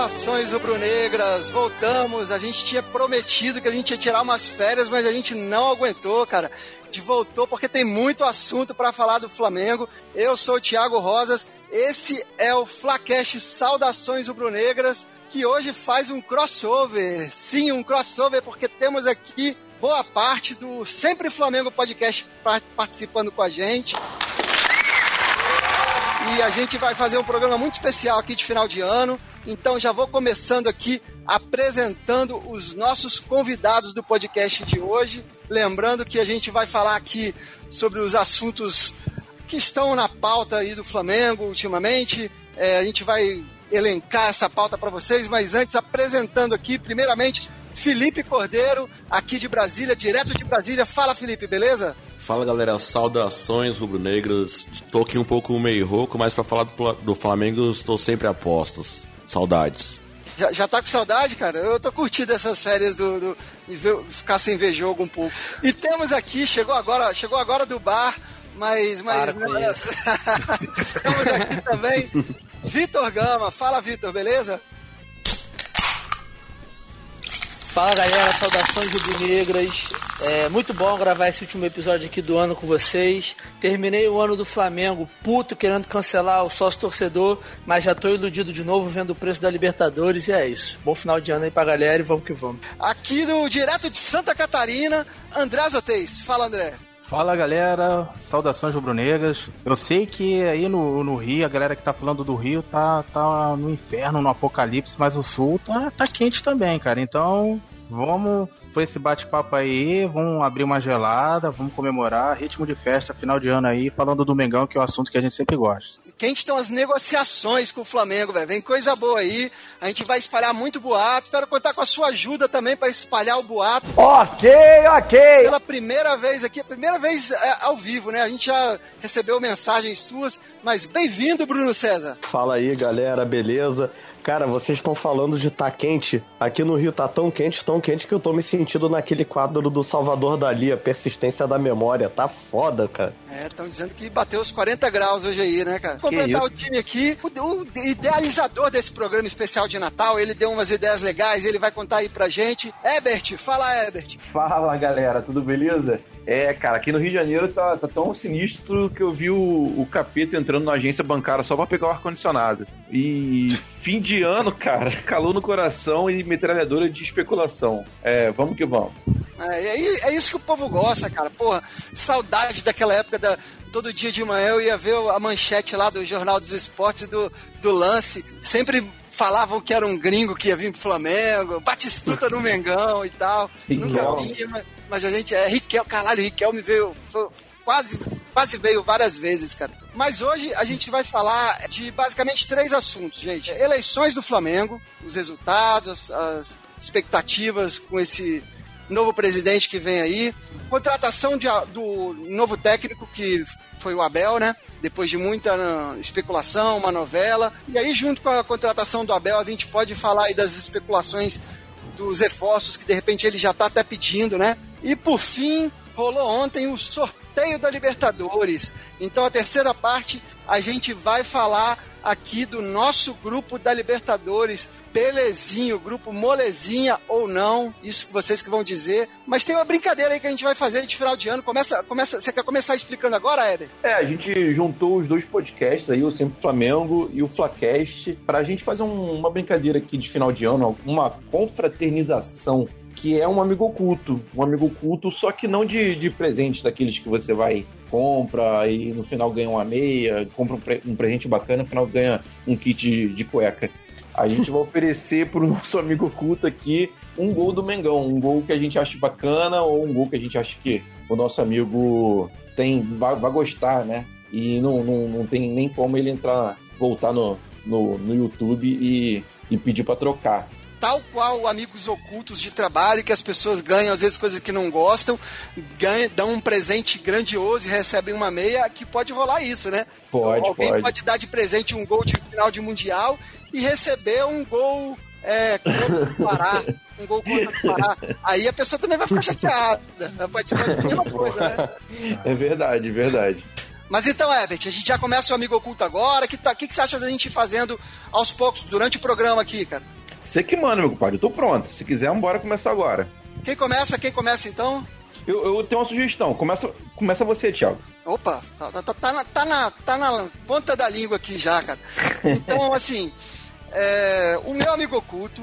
Saudações rubro-negras, voltamos. A gente tinha prometido que a gente ia tirar umas férias, mas a gente não aguentou, cara. A gente voltou porque tem muito assunto para falar do Flamengo. Eu sou o Thiago Rosas, esse é o Flacast Saudações rubro-negras, que hoje faz um crossover. Sim, um crossover porque temos aqui boa parte do Sempre Flamengo Podcast participando com a gente. E a gente vai fazer um programa muito especial aqui de final de ano. Então já vou começando aqui apresentando os nossos convidados do podcast de hoje. Lembrando que a gente vai falar aqui sobre os assuntos que estão na pauta aí do Flamengo ultimamente. É, a gente vai elencar essa pauta para vocês, mas antes apresentando aqui, primeiramente, Felipe Cordeiro, aqui de Brasília, direto de Brasília. Fala, Felipe, beleza? Fala galera, saudações rubro-negras. Tô aqui um pouco meio rouco, mas para falar do, do Flamengo estou sempre a postos. Saudades. Já, já tá com saudade, cara? Eu tô curtindo essas férias do, do ver, ficar sem ver jogo um pouco. E temos aqui, chegou agora, chegou agora do bar, mas. mas temos aqui também Vitor Gama. Fala, Vitor, beleza? Fala galera, saudações rubro-negras. É muito bom gravar esse último episódio aqui do ano com vocês. Terminei o ano do Flamengo puto, querendo cancelar o sócio torcedor, mas já tô iludido de novo vendo o preço da Libertadores e é isso. Bom final de ano aí pra galera e vamos que vamos. Aqui no direto de Santa Catarina, André Zoteis. Fala, André. Fala galera, saudações rubro-negras. Eu sei que aí no, no Rio, a galera que tá falando do Rio tá, tá no inferno, no apocalipse, mas o Sul tá, tá quente também, cara. Então vamos por esse bate-papo aí, vamos abrir uma gelada, vamos comemorar, ritmo de festa, final de ano aí, falando do Mengão, que é o assunto que a gente sempre gosta. Quente estão as negociações com o Flamengo, velho. Vem coisa boa aí. A gente vai espalhar muito boato. Espero contar com a sua ajuda também para espalhar o boato. Ok, ok. Pela primeira vez aqui, a primeira vez é, ao vivo, né? A gente já recebeu mensagens suas, mas bem-vindo, Bruno César. Fala aí, galera, beleza? Cara, vocês estão falando de tá quente. Aqui no Rio tá tão quente, tão quente que eu tô me sentindo naquele quadro do Salvador Dali, a persistência da memória. Tá foda, cara. É, estão dizendo que bateu os 40 graus hoje aí, né, cara? Completar o time aqui, o, o, idealizador desse programa especial de Natal, ele deu umas ideias legais, ele vai contar aí pra gente. Ebert, fala, Ebert. Fala, galera, tudo beleza? É, cara, aqui no Rio de Janeiro tá, tá tão sinistro que eu vi o, o capeta entrando na agência bancária só pra pegar o ar-condicionado. E fim de ano, cara, calor no coração e metralhadora de especulação. É, vamos que vamos. É, é, é isso que o povo gosta, cara. Porra, saudade daquela época da, todo dia de manhã eu ia ver a manchete lá do Jornal dos Esportes do, do lance. Sempre falavam que era um gringo que ia vir pro Flamengo, Batistuta no Mengão e tal. Nunca vi, mas, mas, a gente é Riquel, caralho, Riquel me veio. Foi, quase, quase veio várias vezes, cara. Mas hoje a gente vai falar de basicamente três assuntos, gente. Eleições do Flamengo, os resultados, as expectativas com esse novo presidente que vem aí, contratação de, do novo técnico que foi o Abel, né? Depois de muita uh, especulação, uma novela. E aí, junto com a contratação do Abel, a gente pode falar aí das especulações dos reforços que de repente ele já está até pedindo, né? E por fim, rolou ontem o sorteio da Libertadores. Então a terceira parte a gente vai falar aqui do nosso grupo da Libertadores, belezinho, grupo molezinha ou não, isso que vocês que vão dizer. Mas tem uma brincadeira aí que a gente vai fazer de final de ano. Começa, começa, você quer começar explicando agora, Éber? É, a gente juntou os dois podcasts aí, o Sempre Flamengo e o Flacast, pra gente fazer um, uma brincadeira aqui de final de ano, uma confraternização que é um amigo oculto. Um amigo oculto, só que não de, de presente daqueles que você vai compra e no final ganha uma meia, compra um, pre um presente bacana, no final ganha um kit de, de cueca. A gente vai oferecer pro nosso amigo oculto aqui um gol do Mengão, um gol que a gente acha bacana ou um gol que a gente acha que o nosso amigo tem vai, vai gostar, né? E não, não, não tem nem como ele entrar, voltar no, no, no YouTube e, e pedir para trocar tal qual amigos ocultos de trabalho, que as pessoas ganham às vezes coisas que não gostam, ganham, dão um presente grandioso e recebem uma meia, que pode rolar isso, né? Pode, Alguém pode. pode dar de presente um gol de final de mundial e receber um gol é, contra o Pará. Um gol contra o Pará. Aí a pessoa também vai ficar chateada. Pode ser a mesma coisa, né? É verdade, verdade. Mas então, Everett, a gente já começa o Amigo Oculto agora. O que, tá, que, que você acha da gente ir fazendo aos poucos, durante o programa aqui, cara? Você que manda, meu compadre. Eu tô pronto. Se quiser, bora começar agora. Quem começa? Quem começa então? Eu, eu tenho uma sugestão. Começa, começa você, Thiago. Opa, tá, tá, tá, na, tá, na, tá na ponta da língua aqui já, cara. Então, assim, é, o meu amigo oculto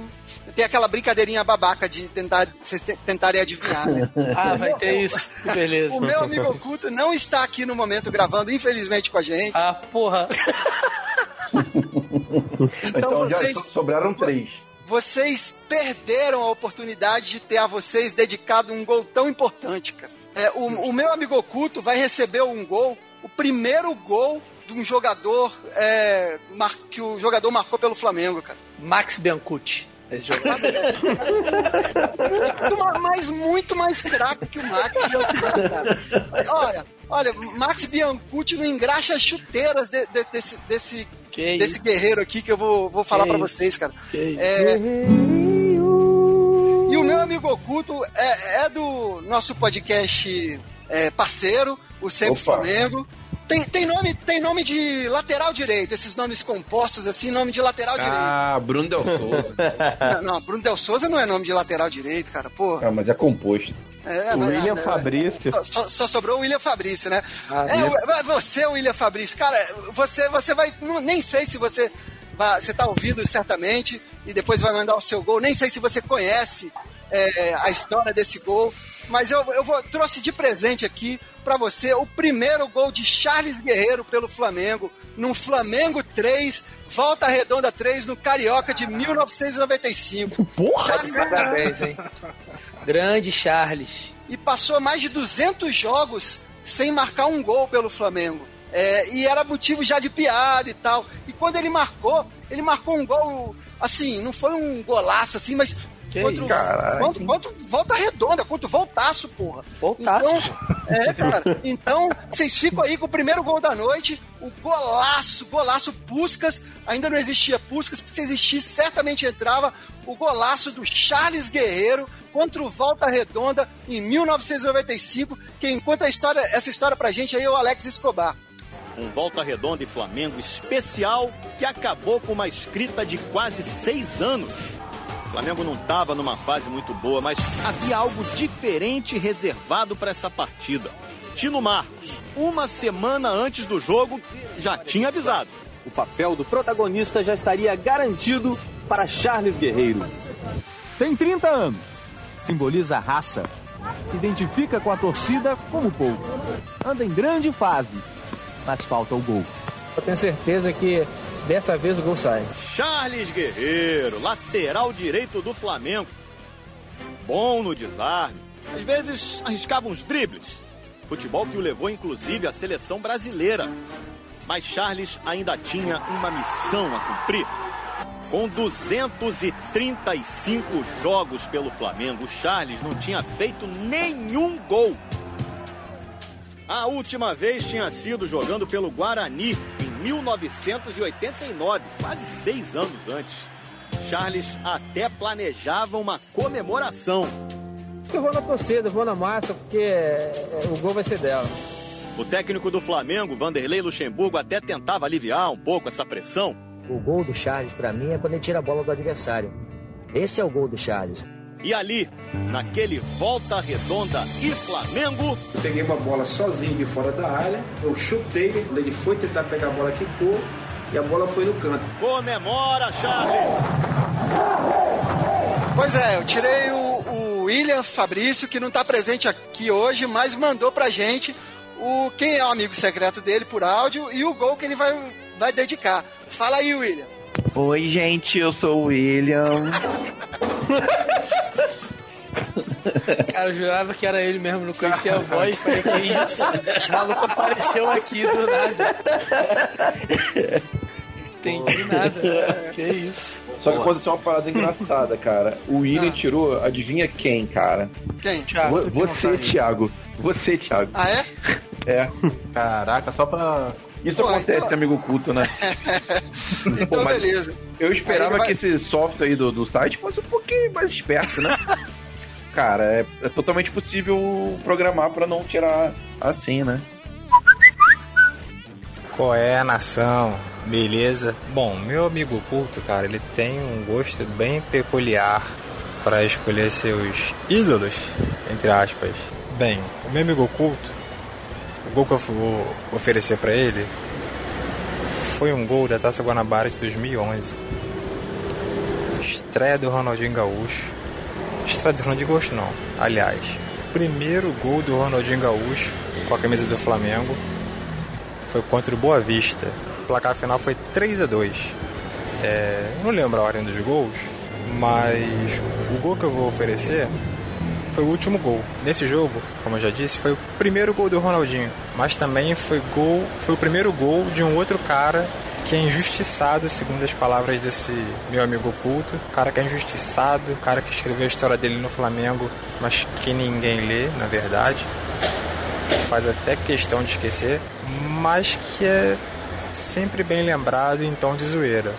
tem aquela brincadeirinha babaca de tentar vocês tentarem adivinhar, né? Ah, vai ter isso. Que beleza. O meu amigo oculto não está aqui no momento gravando, infelizmente, com a gente. Ah, porra. Então, Então, já vocês, so- sobraram três. Vocês perderam a oportunidade de ter a vocês dedicado um gol tão importante, cara. É, o, o meu amigo oculto vai receber um gol, o primeiro gol de um jogador é, que o jogador marcou pelo Flamengo, cara. Max Biancucci. Esse jogo. muito ma- mas muito mais craque que o Max Biancucci, cara. Olha, olha, Max Biancucci não engraxa chuteiras de- de- desse, desse, Que desse isso. guerreiro aqui que eu vou, vou falar Que pra isso. vocês, cara. É, e o meu amigo oculto é, é do nosso podcast é, parceiro, o Sempre Opa. Flamengo. Tem, tem, nome, tem nome de lateral direito, esses nomes compostos assim, nome de lateral Ah, Bruno Del Souza. direito. Não, Bruno Del Souza não é nome de lateral direito, cara, pô. ah, mas é composto. É, O mas- William é, Fabrício. Só, só- sobrou o William Fabrício, né? Ah, é, o- mas você, William Fabrício, cara, você, você vai. não- nem sei se você. Vai, você tá ouvindo certamente e depois vai mandar o seu gol. Nem sei se você conhece é, a história desse gol. Mas eu, eu vou, trouxe de presente aqui pra você o primeiro gol de Charles Guerreiro pelo Flamengo, num Flamengo 3, Volta Redonda 3, no Carioca de 1995. Porra! Charles- Parabéns, hein? Grande Charles. e passou mais de 200 jogos sem marcar um gol pelo Flamengo. É, e era motivo já de piada e tal. E quando ele marcou, ele marcou um gol, assim, não foi um golaço assim, mas Que contra, isso? Caralho. contra, contra volta redonda, contra o voltaço, porra. Voltaço. Então, é, cara. Então, vocês ficam aí com o primeiro gol da noite, o golaço, golaço Puscas. Ainda não existia Puscas, se existisse, certamente entrava o golaço do Charles Guerreiro contra o Volta Redonda em 1995. Quem conta a história, essa história pra gente aí é o Alex Escobar. Um Volta Redonda e Flamengo especial que acabou com uma escrita de quase seis anos. O Flamengo não estava numa fase muito boa, mas havia algo diferente reservado para essa partida. Tino Marcos, uma semana antes do jogo, já tinha avisado. O papel do protagonista já estaria garantido para Charles Guerreiro. Tem 30 anos. Simboliza a raça. Se identifica com a torcida como pouco. Anda em grande fase. Mas falta o gol. Eu tenho certeza que dessa vez o gol sai. Charles Guerreiro, lateral direito do Flamengo. Bom no desarme. Às vezes arriscava uns dribles. Futebol que o levou inclusive à seleção brasileira. Mas Charles ainda tinha uma missão a cumprir. Com 235 jogos pelo Flamengo, Charles não tinha feito nenhum gol. A última vez tinha sido jogando pelo Guarani em 1989, quase seis anos antes. Charles até planejava uma comemoração. Eu vou na torcida, vou na massa, porque é, o gol vai ser dela. O técnico do Flamengo, Vanderlei Luxemburgo, até tentava aliviar um pouco essa pressão. O gol do Charles, pra mim, é quando ele tira a bola do adversário. Esse é o gol do Charles. E ali, naquele volta redonda e Flamengo, Eu peguei uma bola sozinho de fora da área, eu chutei, ele foi tentar pegar a bola, quicou e a bola foi no canto. comemora Charles! Pois é, eu tirei o, o William Fabrício, que não tá presente aqui hoje, mas mandou pra gente o quem é o amigo secreto dele por áudio e o gol que ele vai, vai dedicar. Fala aí, William. Oi, gente, eu sou o William. Cara, eu jurava que era ele mesmo, não conhecia a voz. Falei, que isso? O maluco apareceu aqui do nada. Entendi nada. Que isso? Só que aconteceu uma parada engraçada, cara. O William tirou, adivinha quem, cara? Quem? Thiago, Vo- Você, Thiago. Você, Thiago. Ah, é? É. Caraca, só pra. Isso Pô, acontece, então- amigo culto, né? Então, mas- beleza. Eu esperava ele que esse software aí do, do site fosse um pouquinho mais esperto, né? Cara, é, é totalmente possível programar pra não tirar assim, né? Qual é a nação? Beleza? Bom, meu amigo culto, cara, ele tem um gosto bem peculiar para escolher seus ídolos, entre aspas. Bem, o meu amigo culto, o gol que eu vou oferecer para ele foi um gol da Taça Guanabara de 2011. Estreia do Ronaldinho Gaúcho. Estreia do Ronaldinho Gaúcho não, aliás. Primeiro gol do Ronaldinho Gaúcho com a camisa do Flamengo foi contra o Boa Vista. O placar final foi 3 a 2 é, Não lembro a ordem dos gols, mas o gol que eu vou oferecer foi o último gol. Nesse jogo, como eu já disse, foi o primeiro gol do Ronaldinho, mas também foi gol, foi o primeiro gol de um outro cara que é injustiçado, segundo as palavras desse meu amigo oculto. Cara que é injustiçado, cara que escreveu a história dele no Flamengo, mas que ninguém lê, na verdade. Faz até questão de esquecer, mas que é sempre bem lembrado em tom de zoeira.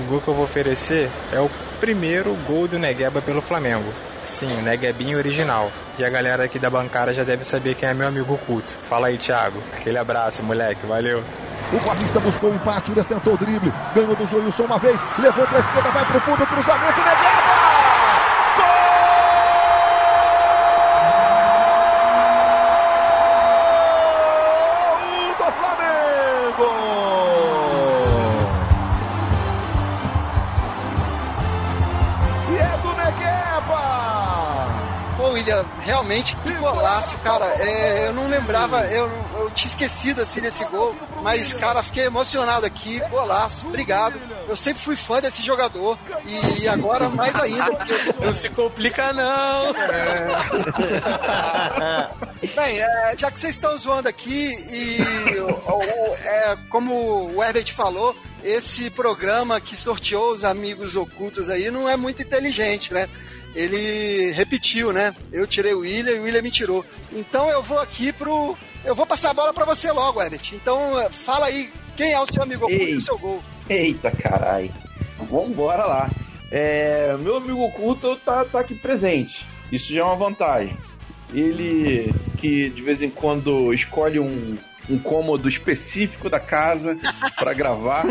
O gol que eu vou oferecer é o primeiro gol do Negueba pelo Flamengo. Sim, o Neguebinho original. E a galera aqui da bancada já deve saber quem é meu amigo culto. Fala aí, Thiago. Aquele abraço, moleque. Valeu. O Guavista buscou o empate, o tentou o drible, ganhou do Joilson uma vez, levou para a esquerda, vai para o fundo, cruzamento, Negueba! Realmente que golaço, cara. É, eu não lembrava, eu, eu tinha esquecido assim desse gol, mas, cara, fiquei emocionado aqui. Golaço, obrigado. Eu sempre fui fã desse jogador e agora mais ainda. porque Não se complica, não. Bem, é, já que vocês estão zoando aqui e o- é, como o Herbert falou, esse programa que sorteou os amigos ocultos aí não é muito inteligente, né? Ele repetiu, né? Eu tirei o William e o William me tirou. Então eu vou aqui pro. Eu vou passar a bola pra você logo, Herbert. Então fala aí quem é o seu amigo oculto e o seu gol. Eita, carai. Vambora lá. É, meu amigo oculto tá, tá aqui presente. Isso já é uma vantagem. Ele que de vez em quando escolhe um, um cômodo específico da casa para gravar.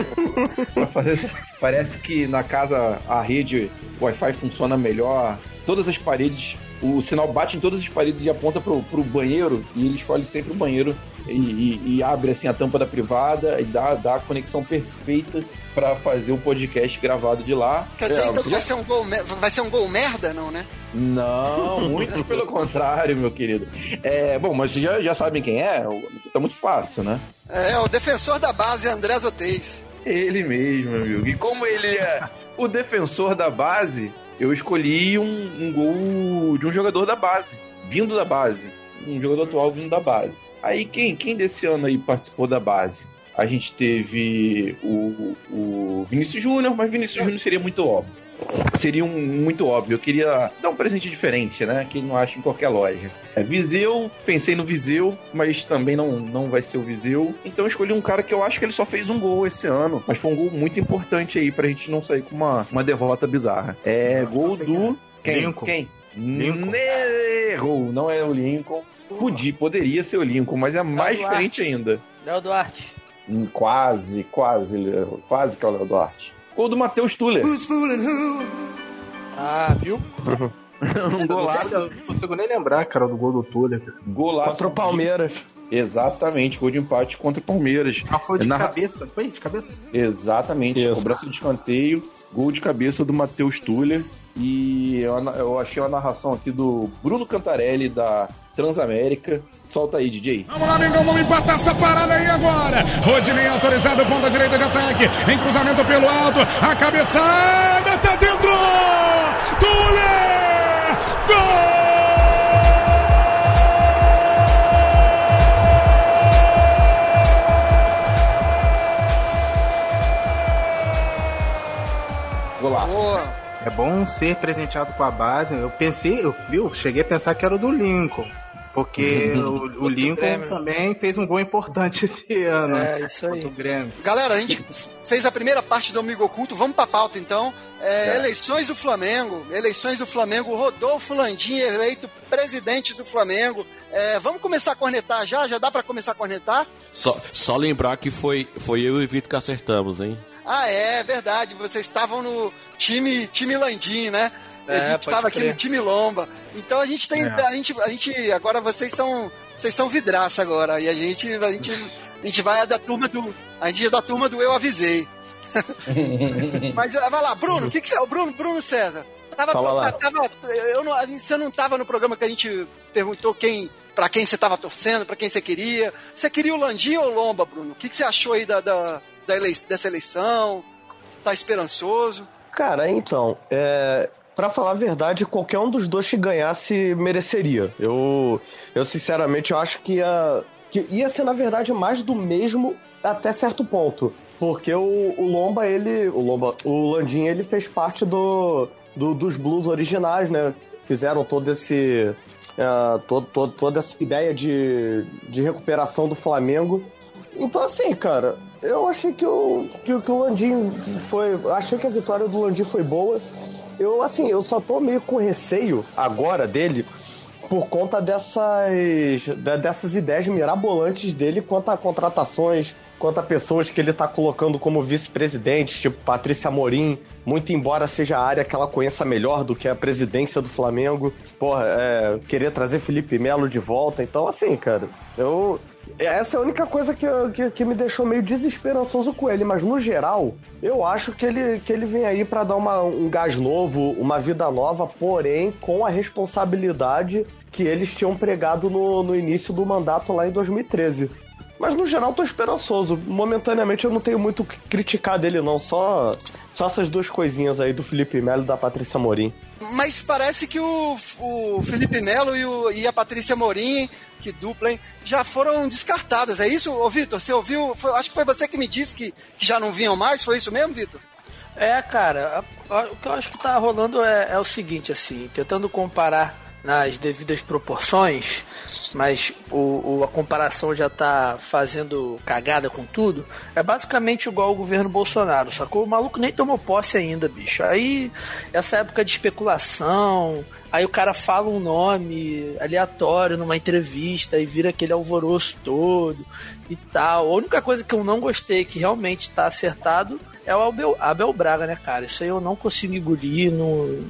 pra fazer... Parece que na casa a rede Wi-Fi funciona melhor. Todas as paredes, o sinal bate em todas as paredes e aponta pro, pro banheiro. E ele escolhe sempre o banheiro e, e- e abre assim a tampa da privada e dá, dá a conexão perfeita para fazer o podcast gravado de lá. Quer dizer, É, então vai já- ser, um gol, vai ser um gol merda, não, né? Não, muito pelo contrário, meu querido. É, bom, mas vocês já, já sabem quem é? Tá muito fácil, né? É, o defensor da base, André Zotez. Ele mesmo, meu amigo. E como ele é o defensor da base, eu escolhi um, um gol de um jogador da base, vindo da base. Um jogador atual vindo da base. Aí quem, quem desse ano aí participou da base? A gente teve o, o Vinícius Júnior, mas Vinícius Júnior seria muito óbvio. Seria um, muito óbvio. Eu queria dar um presente diferente, né? Que não acha em qualquer loja. É Viseu, pensei no Viseu, mas também não, não vai ser o Viseu. Então eu escolhi um cara que eu acho que ele só fez um gol esse ano, mas foi um gol muito importante aí pra gente não sair com uma, uma derrota bizarra. É gol do. Quem? Lincoln. Quem? Lincoln. Errou, não é o Lincoln. Podia, poderia ser o Lincoln, mas é mais Duarte. diferente ainda. Léo Duarte. Quase, quase, quase que é o Léo Duarte. Gol do Matheus Tuller. Ah, viu? um golaço. Não consigo nem lembrar, cara, do gol do Tuller. Golaço. Contra o Palmeiras. Exatamente, gol de empate contra o Palmeiras. Ah, foi de Na- cabeça, foi de cabeça? Exatamente, cobrança de escanteio, gol de cabeça do Matheus Tuller. E eu, eu achei uma narração aqui do Bruno Cantarelli da Transamérica. Solta aí, DJ. Vamos lá, Mengão, vamos empatar essa parada aí agora. Rodinei autorizado, ponta direita de ataque. Em cruzamento pelo alto, a cabeçada tá dentro! Tuller! Golaço. É bom ser presenteado com a base. Eu pensei, eu, viu, cheguei a pensar que era o do Lincoln. Porque o, o Lincoln Grêmio. também fez um gol importante esse ano. É, isso aí. Contra o Grêmio. Galera, a gente fez a primeira parte do Amigo Oculto, vamos pra pauta então. É, Eleições do Flamengo, eleições do Flamengo, Rodolfo Landim eleito presidente do Flamengo. É, vamos começar a cornetar já? Já dá pra começar a cornetar? Só, só lembrar que foi, foi eu e o Vitor que acertamos, hein? Ah, é, verdade. Vocês estavam no time, time Landim, né? É, a gente estava aqui no time Lomba. Então a gente tem. É. A, gente, a gente. Agora vocês são. Vocês são vidraça agora. E a gente. A gente, a gente vai da turma do. A gente é da turma do Eu Avisei. Mas ah, vai lá, Bruno, o que, que você. O Bruno, Bruno César. Tava, Fala lá. tava, eu não, você não estava no programa que a gente perguntou quem, para quem você estava torcendo, para quem você queria. Você queria o Landim ou o Lomba, Bruno? O que, que você achou aí da, da, da elei- dessa eleição? Tá esperançoso? Cara, então, é, para falar a verdade, qualquer um dos dois que ganhasse mereceria. Eu, eu sinceramente, eu acho que ia, que ia ser, na verdade, mais do mesmo até certo ponto. Porque o, o Lomba, ele. O Lomba. O Landim, ele fez parte do, do- dos blues originais, né? Fizeram todo esse. é, todo, todo- toda essa ideia de, de recuperação do Flamengo. Então, assim, cara, eu achei que o, que, que o Landim foi. Achei que a vitória do Landim foi boa. Eu, assim, eu só tô meio com receio agora dele por conta dessas, dessas ideias mirabolantes dele quanto a contratações, quanto a pessoas que ele tá colocando como vice-presidente, tipo Patrícia Morim, muito embora seja a área que ela conheça melhor do que a presidência do Flamengo. Porra, é, querer trazer Felipe Melo de volta. Então, assim, cara, eu. Essa é a única coisa que, que, que me deixou meio desesperançoso com ele, mas no geral, eu acho que ele, que ele vem aí pra dar uma, um gás novo, uma vida nova, porém com a responsabilidade que eles tinham pregado no, no início do mandato lá em 2013. Mas no geral tô esperançoso. Momentaneamente eu não tenho muito o que criticar dele, não. Só, só essas duas coisinhas aí do Felipe Melo e da Patrícia Morim. Mas parece que o, o Felipe Melo e, o- e a Patrícia Morim, que dupla, hein, já foram descartadas. É isso, ô Vitor? Você ouviu? Foi- acho que foi você que me disse que, que já não vinham mais. Foi isso mesmo, Vitor? É, cara, a- a- o que eu acho que tá rolando é, é o seguinte, assim, tentando comparar nas devidas proporções, mas o, o- a comparação já tá fazendo cagada com tudo, é basicamente igual o governo Bolsonaro, sacou? O maluco nem tomou posse ainda, bicho. Aí, essa época de especulação, aí o cara fala um nome aleatório numa entrevista e vira aquele alvoroço todo e tal. A única coisa que eu não gostei, que realmente tá acertado, é o Abel, Abel Braga, né, cara? Isso aí eu não consigo engolir, não...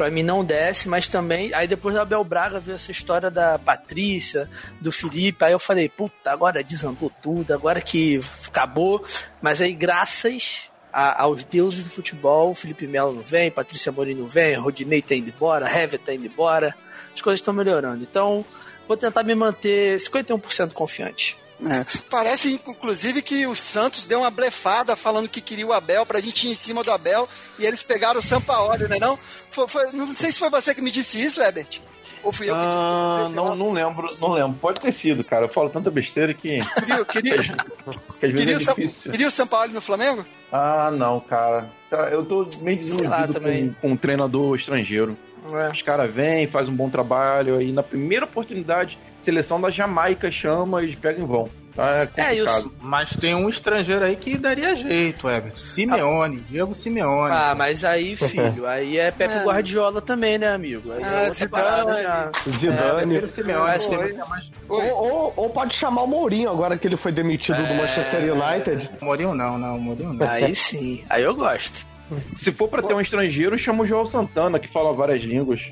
pra mim não desce, mas também. Aí depois do Abel Braga veio essa história da Patrícia, do Felipe, aí eu falei, puta, agora desandou tudo, agora que acabou. Mas aí, graças a- aos deuses do futebol, Felipe Melo não vem, Patrícia Morim não vem, Rodinei tá indo embora, Hever tá indo embora, as coisas estão melhorando. Então, vou tentar me manter 51% confiante. É. Parece, inclusive, que o Santos deu uma blefada falando que queria o Abel pra gente ir em cima do Abel e eles pegaram o Sampaoli, né? Não? Foi, foi- não sei se foi você que me disse isso, Herbert. Ou fui eu que Ah, disse? não, não lembro, não lembro. Pode ter sido, cara. Eu falo tanta besteira que. Queria, queria, que às vezes queria, é o queria o Sampaoli no Flamengo? Ah, não, cara. Eu tô meio lá, desiludido também. com, com um treinador estrangeiro. É. Os caras vêm, fazem um bom trabalho, aí na primeira oportunidade, seleção da Jamaica chama e pegam e vão. Tá É, os- complicado. Mas tem um estrangeiro aí que daria jeito, Everton. Simeone, Diego Simeone. Ah, mas aí, filho, aí é Pepe É. Guardiola também, né, amigo? Aí é Ah, outra Zidane. já. Zidane. É, Simeone é mais... Ou, ou- ou pode chamar o Mourinho agora que ele foi demitido do Manchester United. Mourinho não, não, Mourinho não. Aí sim, aí eu gosto. Se for pra ter um estrangeiro, chama o João Santana, que fala várias línguas.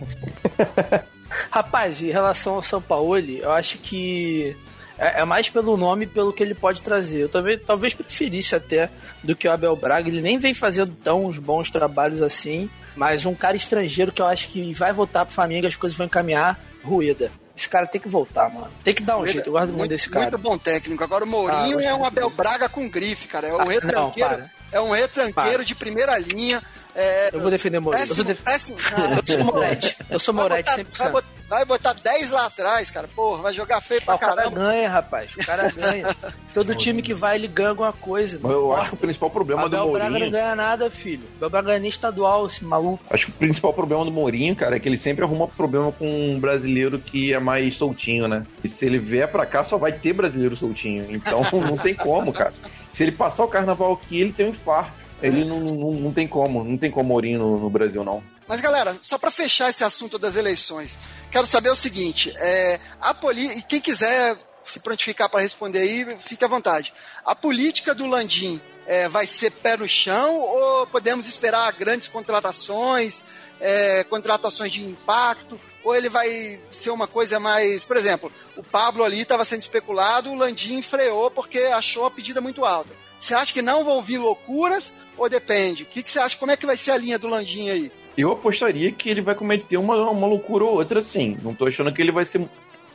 Rapaz, em relação ao São Paulo, eu acho que é, é mais pelo nome e pelo que ele pode trazer. Eu talvez, talvez preferisse até do que o Abel Braga. Ele nem vem fazendo tão uns bons trabalhos assim, mas um cara estrangeiro que eu acho que vai voltar pro Flamengo e as coisas vão encaminhar, Rueda. Esse cara tem que voltar, mano. Tem que dar um jeito. Eu gosto muito, desse cara. Muito bom técnico. Agora o Mourinho Ah, é um Abel Braga com grife, cara. É um Ah, retranqueiro. não, para. É um retranqueiro de primeira linha. É, Eu vou defender Mourinho. Eu, vou péssimo, def- péssimo. eu sou Moretti. Eu sou Vai Moretti botar- Vai 100%. botar, vai botar 10 lá atrás, cara. Porra, vai jogar feio pra Ah, o cara caramba. ganha, rapaz. O cara ganha. Todo time que vai, ele ganha alguma coisa. Mas eu acho que o principal problema do Abel Braga não Mourinho... ganha nada, filho. Abel Braga ganha nem estadual, esse maluco. Acho que o principal problema do Mourinho, cara, é que ele sempre arruma problema com um brasileiro que é mais soltinho, né? E se ele vier pra cá, só vai ter brasileiro soltinho. Então não tem como, cara. Se ele passar o carnaval aqui, ele tem um infarto. Ele não, não, não tem como, não tem como Mourinho no, no Brasil, não. Mas, galera, só pra fechar esse assunto das eleições, quero saber o seguinte: é, a poli... e quem quiser se prontificar para responder aí, fique à vontade. A política do Landim é, vai ser pé no chão ou podemos esperar grandes contratações, é, contratações de impacto? Ou ele vai ser uma coisa mais. Por exemplo, o Pablo ali estava sendo especulado, o Landim freou porque achou a pedida muito alta. Você acha que não vão vir loucuras ou depende? O que, que você acha? Como é que vai ser a linha do Landim aí? Eu apostaria que ele vai cometer uma, uma loucura ou outra, sim. Não tô achando que ele vai ser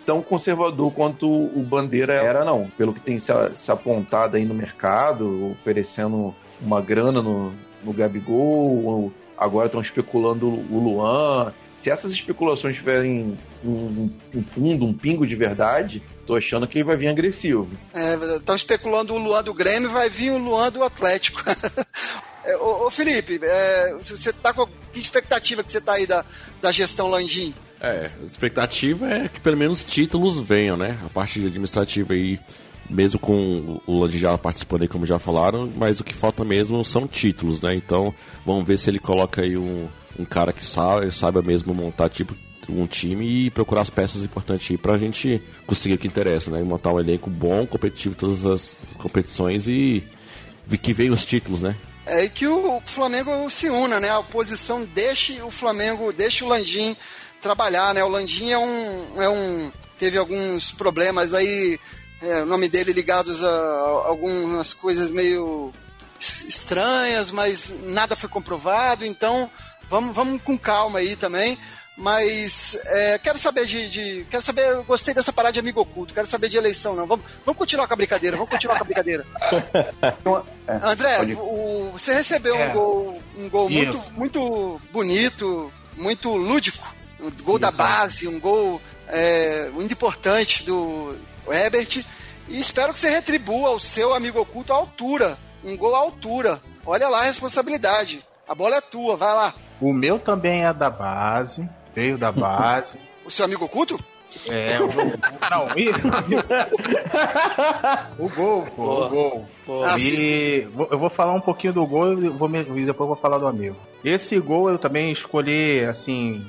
tão conservador quanto o Bandeira era, não. Pelo que tem se, se apontado aí no mercado, oferecendo uma grana no, no Gabigol, agora estão especulando o Luan. Se essas especulações tiverem um, um fundo, um pingo de verdade, tô achando que ele vai vir agressivo. Estão especulando o Luan do Grêmio, vai vir o Luan do Atlético. É, ô, ô, Felipe, é, você tá com que expectativa que você tá aí da, da gestão Landim? É, a expectativa é que pelo menos títulos venham, né? A parte administrativa aí, mesmo com o Lodi já participando aí, como já falaram, mas o que falta mesmo são títulos, né? Então, vamos ver se ele coloca aí um, um cara que sabe, saiba mesmo montar tipo um time e procurar as peças importantes aí pra gente conseguir o que interessa, né? Montar um elenco bom, competitivo em todas as competições e que venham os títulos, né? É e que o Flamengo se una, né? A oposição deixe o Flamengo, deixe o Landim trabalhar, né? O Landim é um, é um teve alguns problemas aí, é, o nome dele ligados a, a algumas coisas meio estranhas, mas nada foi comprovado, então vamos, vamos com calma aí também. Mas é, quero saber de, de, Quero saber. Eu gostei dessa parada de amigo oculto. Quero saber de eleição, não. Vamos, vamos continuar com a brincadeira. Vamos continuar com a brincadeira. André, Pode- o- você recebeu É. um gol, um gol muito, muito bonito, muito lúdico. Um gol da Isso. base, um gol é, muito importante do Herbert. E espero que você retribua ao seu amigo oculto à altura. Um gol à altura. Olha lá a responsabilidade. A bola é tua, vai lá. O meu também é da base, veio da base. O seu amigo oculto? É, o gol. Não, o gol, pô, Boa. o gol. Pô, E eu vou falar um pouquinho do gol e, vou me- e depois eu vou falar do amigo. Esse gol eu também escolhi, assim,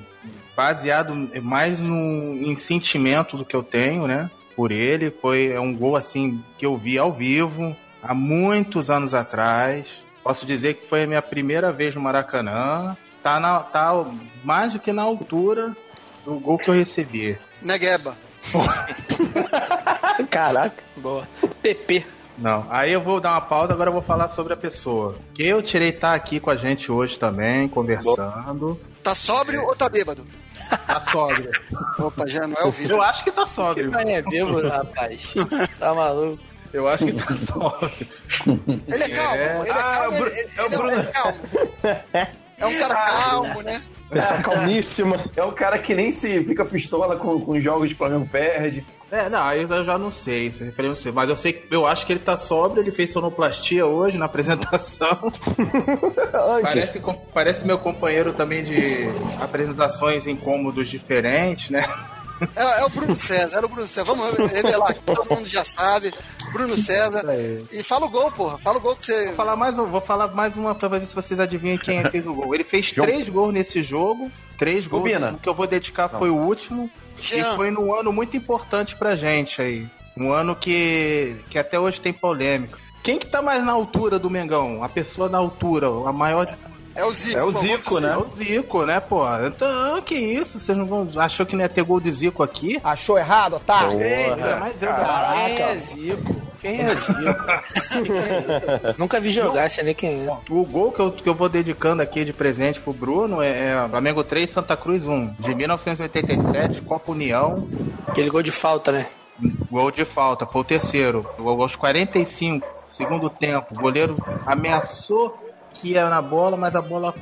baseado mais no, em sentimento do que eu tenho, né? Por ele. Foi é um gol, assim, que eu vi ao vivo há muitos anos atrás. Posso dizer que foi a minha primeira vez no Maracanã. Tá, na, tá mais do que na altura do gol que eu recebi. Negueba. Caraca. boa. PP. Não, aí eu vou dar uma pausa, agora eu vou falar sobre a pessoa. Que eu tirei tá aqui com a gente hoje também, conversando. Tá sóbrio ou tá bêbado? Tá sóbrio. Opa, já não é o Vitor. Eu acho que tá sóbrio. Mas é bêbado, rapaz. Tá maluco. Eu acho que tá sóbrio. Ele é calmo, É. ele é Ah, calmo, é o ele, ele- ele é calmo. É um cara calmo, né? É, calmíssima. É um cara que nem se fica pistola com, com jogos de Flamengo perde. É, não, aí eu já não sei, se referir não sei, mas eu sei que eu acho que ele tá sóbrio, ele fez sonoplastia hoje na apresentação. parece, com- parece meu companheiro também de apresentações em cômodos diferentes, né? É, é o Bruno César, era o Bruno César. Vamos revelar aqui, todo mundo já sabe. Bruno César. E fala o gol, porra. Fala o gol que você. Vou falar mais, um- vou falar mais uma pra ver se vocês adivinham quem é fez o gol. Ele fez João. três gols nesse jogo. Três gols. O que eu vou dedicar foi o último. Jean. E foi num ano muito importante pra gente aí. Um ano que, que até hoje tem polêmica. Quem que tá mais na altura do Mengão? A pessoa na altura, a maior É o Zico. É o Zico, né? é o Zico, né, pô? Então, que isso? Vocês não vão. Achou que não ia ter gol de Zico aqui? Achou errado, tá? Eita, mas eu Quem é Zico? Quem é Zico? Nunca vi jogar, sei nem quem é. O gol que eu, que eu vou dedicando aqui de presente pro Bruno é, é Flamengo 3, Santa Cruz 1, de 1987, Copa União. Aquele gol de falta, né? Gol de falta, foi o terceiro. Gol aos 45, segundo tempo. O goleiro ameaçou que ia na bola, mas a bola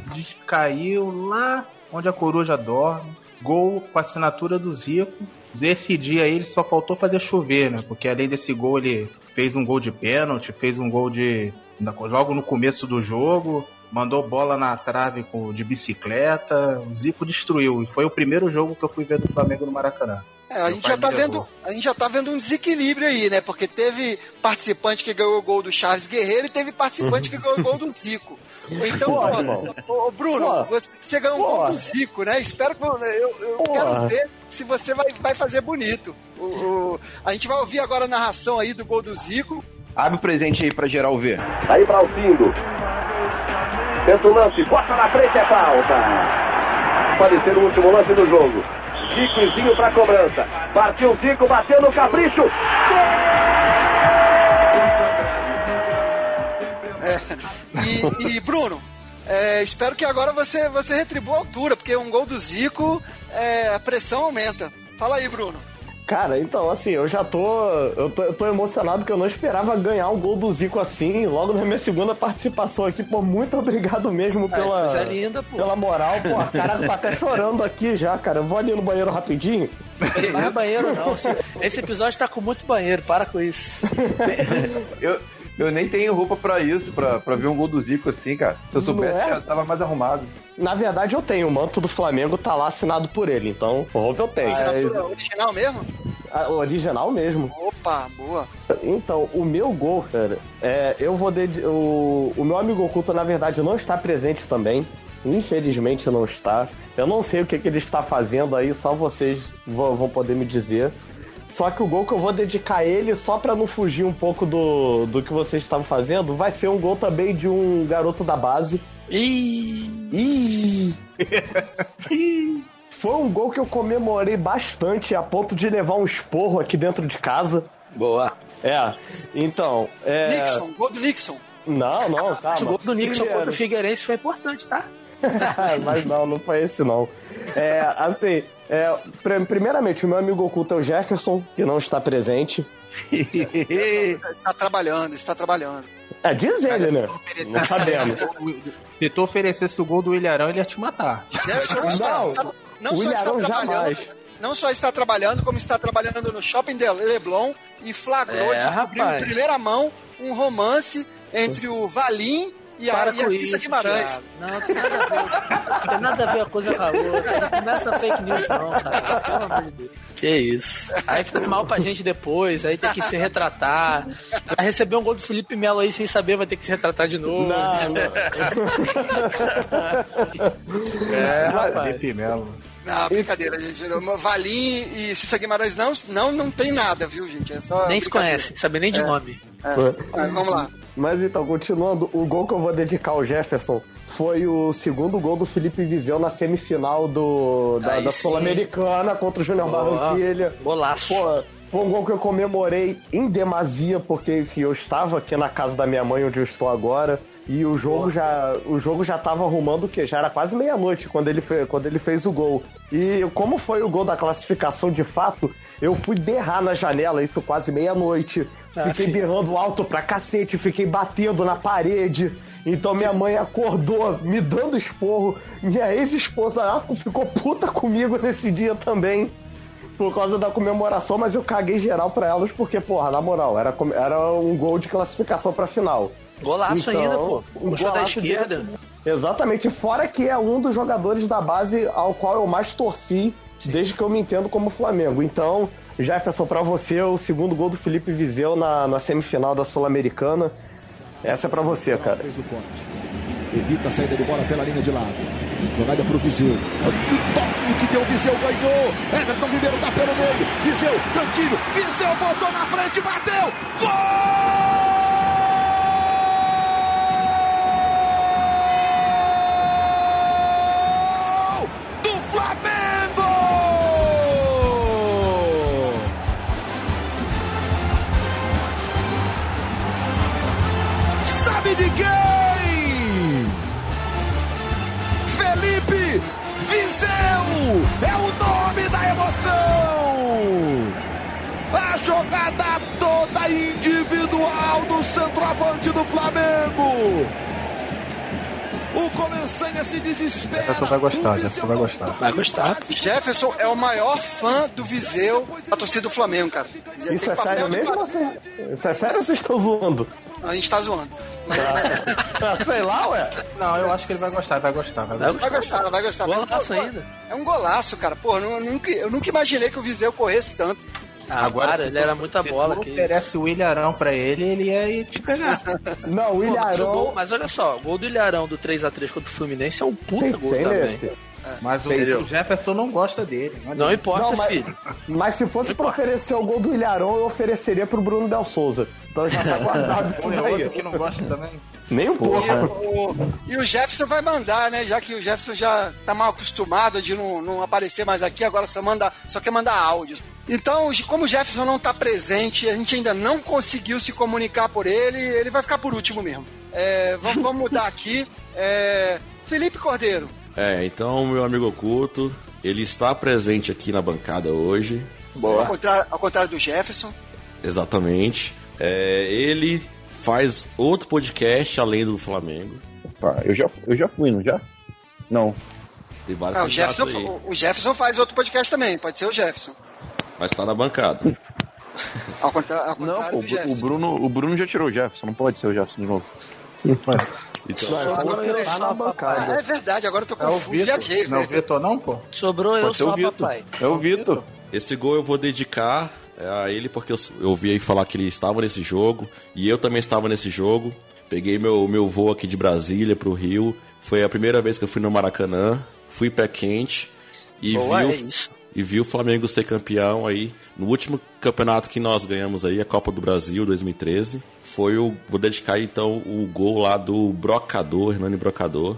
caiu lá onde a coruja dorme. Gol com a assinatura do Zico. Desse dia aí ele só faltou fazer chover, né? Porque além desse gol ele fez um gol de pênalti, fez um gol de logo no começo do jogo, mandou bola na trave de bicicleta. O Zico destruiu e foi o primeiro jogo que eu fui ver do Flamengo no Maracanã. É, a gente, já tá vendo, a gente já tá vendo um desequilíbrio aí, né? Porque teve participante que ganhou o gol do Charles Guerreiro e teve participante que ganhou o gol do Zico. Então, pô, ô, Bruno, você, você ganhou um gol do Zico, né? Espero que eu, eu quero ver se você vai, vai fazer bonito. O, o, a gente vai ouvir agora a narração aí do gol do Zico. Abre o presente aí pra geral ver. Aí pra Alcindo. Tenta o lance, bota na frente, é falta. Pode ser o último lance do jogo. Zicozinho pra cobrança. Partiu Zico, bateu no capricho. É, e, e, Bruno, é, espero que agora você, você retribua a altura, porque um gol do Zico, é, a pressão aumenta. Fala aí, Bruno. Cara, então, assim, eu já tô eu, tô. eu tô emocionado que eu não esperava ganhar um gol do Zico assim, logo na minha segunda participação aqui. Pô, muito obrigado mesmo pela. É, linda, pô. Pela moral, pô. A cara tá até chorando aqui já, cara. Eu vou ali no banheiro rapidinho. Não é banheiro, não. Esse episódio tá com muito banheiro, para com isso. eu, eu nem tenho roupa para isso, pra, pra ver um gol do Zico assim, cara. Se eu soubesse, é? já tava mais arrumado. Na verdade, eu tenho. O manto do Flamengo tá lá assinado por ele, então roupa eu tenho. Assinatura é original mesmo? A, original mesmo. Opa, boa. Então, o meu gol, cara, é, eu vou. De, o, o meu amigo oculto, na verdade, não está presente também. Infelizmente não está. Eu não sei o que, que ele está fazendo aí, só vocês vão, vão poder me dizer. Só que o gol que eu vou dedicar a ele, só para não fugir um pouco do, do que vocês estavam fazendo, vai ser um gol também de um garoto da base. Ih! Ih! Foi um gol que eu comemorei bastante, a ponto de levar um esporro aqui dentro de casa. Boa. É, então. É... Nixon, gol do Nixon. Não, não, calma. O gol do Nixon contra o Figueirense foi importante, tá? Mas não, não foi esse não. É, assim, é, primeiramente, o meu amigo oculto é o Jefferson, que não está presente. está trabalhando, está trabalhando. É, diz ele, né? Não sabemos. Se tu oferecesse o gol do Ilharão, ele ia te matar. Não, não só está trabalhando, jamais. não só está trabalhando, como está trabalhando no shopping de Leblon e flagrou, é, descobriu em primeira mão um romance entre o Valim e a, Para e a Cissa Guimarães. Não, tem nada a ver. tem nada a ver a coisa com a outra. Não começa fake news, não, cara. Pelo amor de Deus. Que isso. Aí fica mal pra gente depois, aí tem que se retratar. Vai receber um gol do Felipe Melo aí sem saber, vai ter que se retratar de novo. Não, não. é, rapaz. Felipe Melo. Não, brincadeira, gente. Valim e Cissa Guimarães não, não, não tem nada, viu, gente? É só nem se conhece, sabe nem de é. nome. É. vamos lá. Mas então, continuando, o gol que eu vou dedicar ao Jefferson foi o segundo gol do Felipe Vizeu na semifinal do, da, da Sul-Americana contra o Júnior Barranquilha. Golaço. Pô, foi um gol que eu comemorei em demasia, porque enfim, eu estava aqui na casa da minha mãe, onde eu estou agora. E o jogo já o jogo já tava arrumando o quê? Já era quase meia-noite quando ele fez, quando ele fez o gol. E como foi o gol da classificação de fato, eu fui berrar na janela, isso quase meia-noite. Ah, fiquei filho. berrando alto pra cacete, fiquei batendo na parede. Então minha mãe acordou me dando esporro. Minha ex-esposa ficou puta comigo nesse dia também. Por causa da comemoração, mas eu caguei geral pra elas, porque, porra, na moral, era, era um gol de classificação pra final. Golaço então, ainda, pô. Puxou da esquerda. Desse... Exatamente. Fora que é um dos jogadores da base ao qual eu mais torci Sim. desde que eu me entendo como Flamengo. Então, Jefferson, para você, o segundo gol do Felipe Vizeu na, na semifinal da Sul-Americana. Essa é para você, cara. Fez o corte. Evita a saída de bola pela linha de lado. Jogada pro Viseu. O toque que deu, Viseu ganhou. Everton Ribeiro tá pelo meio. Viseu, cantinho. Viseu botou na frente, bateu. Gol! Gostar, Jefferson vai gostar. Vai gostar. Jefferson é o maior fã do Viseu da torcida do Flamengo, cara. Isso Tem é papel sério de mesmo? ou você- Isso é sério ou vocês estão zoando? A gente tá zoando. Sei lá, ué. Não, eu acho que ele vai gostar, vai gostar. Vai gostar. Vai gostar, vai gostar. Mas, Golaço pô, ainda. É um golaço, cara. Pô, eu nunca, eu nunca imaginei que o Viseu corresse tanto. Ah, para, se ele tu- era muita se bola tu aqui. oferece o Ilharão pra ele, ele ia te pegar. Não, o Ilharão. gol- mas olha só, o gol do Ilharão do 3x3 contra o Fluminense é um puta gol Pensei também. nesse. Mas o, Entendeu? o Jefferson não gosta dele. Não importa, Não, mas- filho. Mas se fosse pra oferecer o gol do Ilharão, eu ofereceria pro Bruno Del Souza. Então já tá guardado isso é daí. outro que não gosta também. Nem um pouco. E o, e o Jefferson vai mandar, né? Já que o Jefferson já tá mal acostumado de não, não aparecer mais aqui, agora só, manda, só quer mandar áudios. Então, como o Jefferson não tá presente, a gente ainda não conseguiu se comunicar por ele, ele vai ficar por último mesmo. É, vamos, vamos mudar aqui. É, Felipe Cordeiro. É, então, meu amigo oculto, ele está presente aqui na bancada hoje. Ao contrário, ao contrário do Jefferson. Exatamente. É, ele faz outro podcast além do Flamengo. Opa, eu já, eu já fui, não já? Não. Tem vários Ah, o, Jefferson, aí, o Jefferson faz outro podcast também, pode ser o Jefferson. Mas está na bancada. Ao contrário, ao contrário Não, o Jefferson. Bruno, o Bruno já tirou o Jefferson, não pode ser o Jefferson de novo. Então, Agora eu tá na bancada. Ah, é verdade, agora eu tô É o confuso, Vitor. viajei. Não é o. Vitor, não, pô? Sobrou eu Pode ser só, o Vitor. papai. É o Vitor. Esse gol eu vou dedicar é, a ele porque eu, eu ouvi aí falar que ele estava nesse jogo e eu também estava nesse jogo. Peguei meu, meu voo aqui de Brasília pro Rio. Foi a primeira vez que eu fui no Maracanã. Fui pé quente e Boa, vi, o- é. E vi o Flamengo ser campeão aí. No último campeonato que nós ganhamos aí, a Copa do Brasil 2013. Foi o. Vou dedicar então o gol lá do Brocador, Hernani Brocador.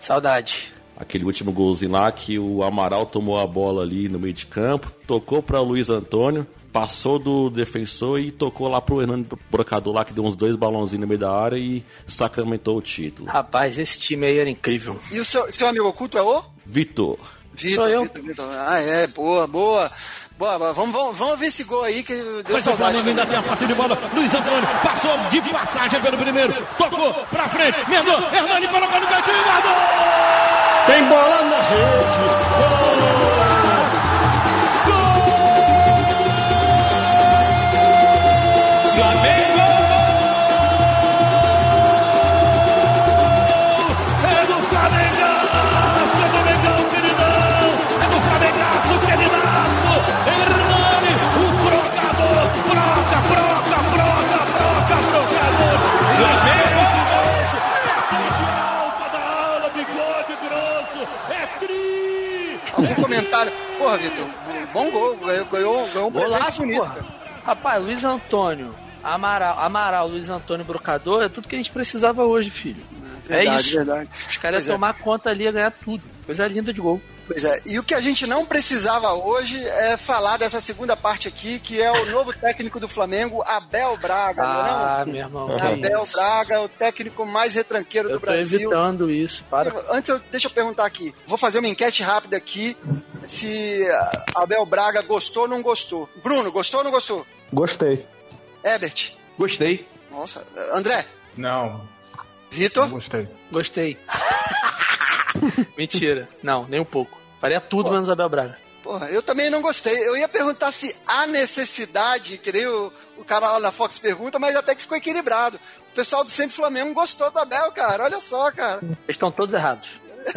Saudade. Aquele último golzinho lá que o Amaral tomou a bola ali no meio de campo, tocou para o Luiz Antônio, passou do defensor e tocou lá pro Hernando Brocador lá que deu uns dois balãozinhos no meio da área e sacramentou o título. Rapaz, esse time aí era incrível. E o seu, seu amigo oculto é o? Vitor. Vitor, Sou eu. Vitor, Vitor. Ah, é, boa, boa. Boa, boa. Vamos, vamos, vamos ver esse gol aí que deu Mas o saudade. Flamengo ainda tem a posse de bola. Luiz Antônio passou de passagem pelo primeiro. Tocou pra frente. Mendou. Hernani colocou no cantinho. Guardou! Tem bola na rede. É comentário? Porra, Vitor, bom gol. Ganhou, ganhou, ganhou um Golaço, bonito. porra. Rapaz, Luiz Antônio, Amaral, Amaral, Luiz Antônio Brocador é tudo que a gente precisava hoje, filho. Verdade, é isso. verdade. Os caras Pois iam é. tomar conta ali e ganhar tudo. Coisa linda de gol. Pois é, e o que a gente não precisava hoje é falar dessa segunda parte aqui, que é o novo técnico do Flamengo, Abel Braga, não é Ah, meu irmão. Abel isso. Braga, o técnico mais retranqueiro Eu do tô Brasil. evitando isso. Para. Antes, eu, deixa eu perguntar aqui. Vou fazer uma enquete rápida aqui. Se Abel Braga gostou ou não gostou. Bruno, gostou ou não gostou? Gostei. Herbert? Gostei. Nossa. André? Não, Vitor? gostei. Gostei. Mentira. Não, nem um pouco. Faria tudo menos Abel Braga. Porra, eu também não gostei. Eu ia perguntar se há necessidade, que nem o, o cara lá na Fox pergunta, mas até que ficou equilibrado. O pessoal do Sempre Flamengo gostou do Abel, cara. Olha só, cara. Eles estão todos errados.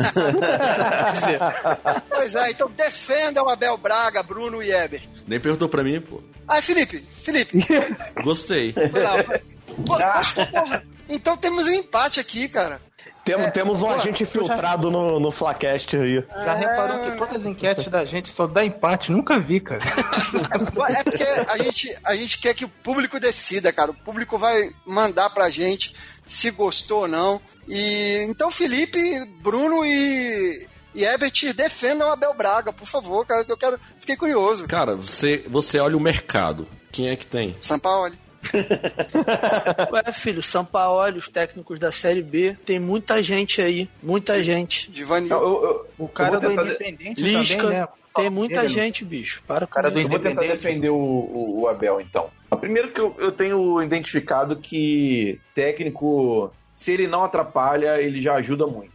Pois é, então defenda o Abel Braga, Bruno e Eber. Nem perguntou pra mim, pô. Ah, Felipe, Felipe, Gostei. foi lá. Foi. Gostou, porra. Então temos um empate aqui, cara. Temos, É, temos um pô, agente eu já- filtrado no, no Flacast aí. Já reparou que todas as enquetes da gente só dá empate? Nunca vi, cara. É porque a gente, a gente quer que o público decida, cara. O público vai mandar pra gente se gostou ou não. E então, Felipe, Bruno e, e Herbert defendam o Abel Braga, por favor, cara, que eu quero. Fiquei curioso. Cara, você, você olha o mercado. Quem é que tem? São Paulo. Ué, filho, São Paulo, os técnicos da Série B, tem muita gente aí. Muita gente. Divani. Eu, eu, eu, O cara do Independente Lisca, também, né? tem muita Ele- gente, bicho. Para com cara do isso. Eu vou tentar Independente. defender o, o- o Abel, então. Primeiro que eu, eu tenho identificado que técnico, se ele não atrapalha, ele já ajuda muito.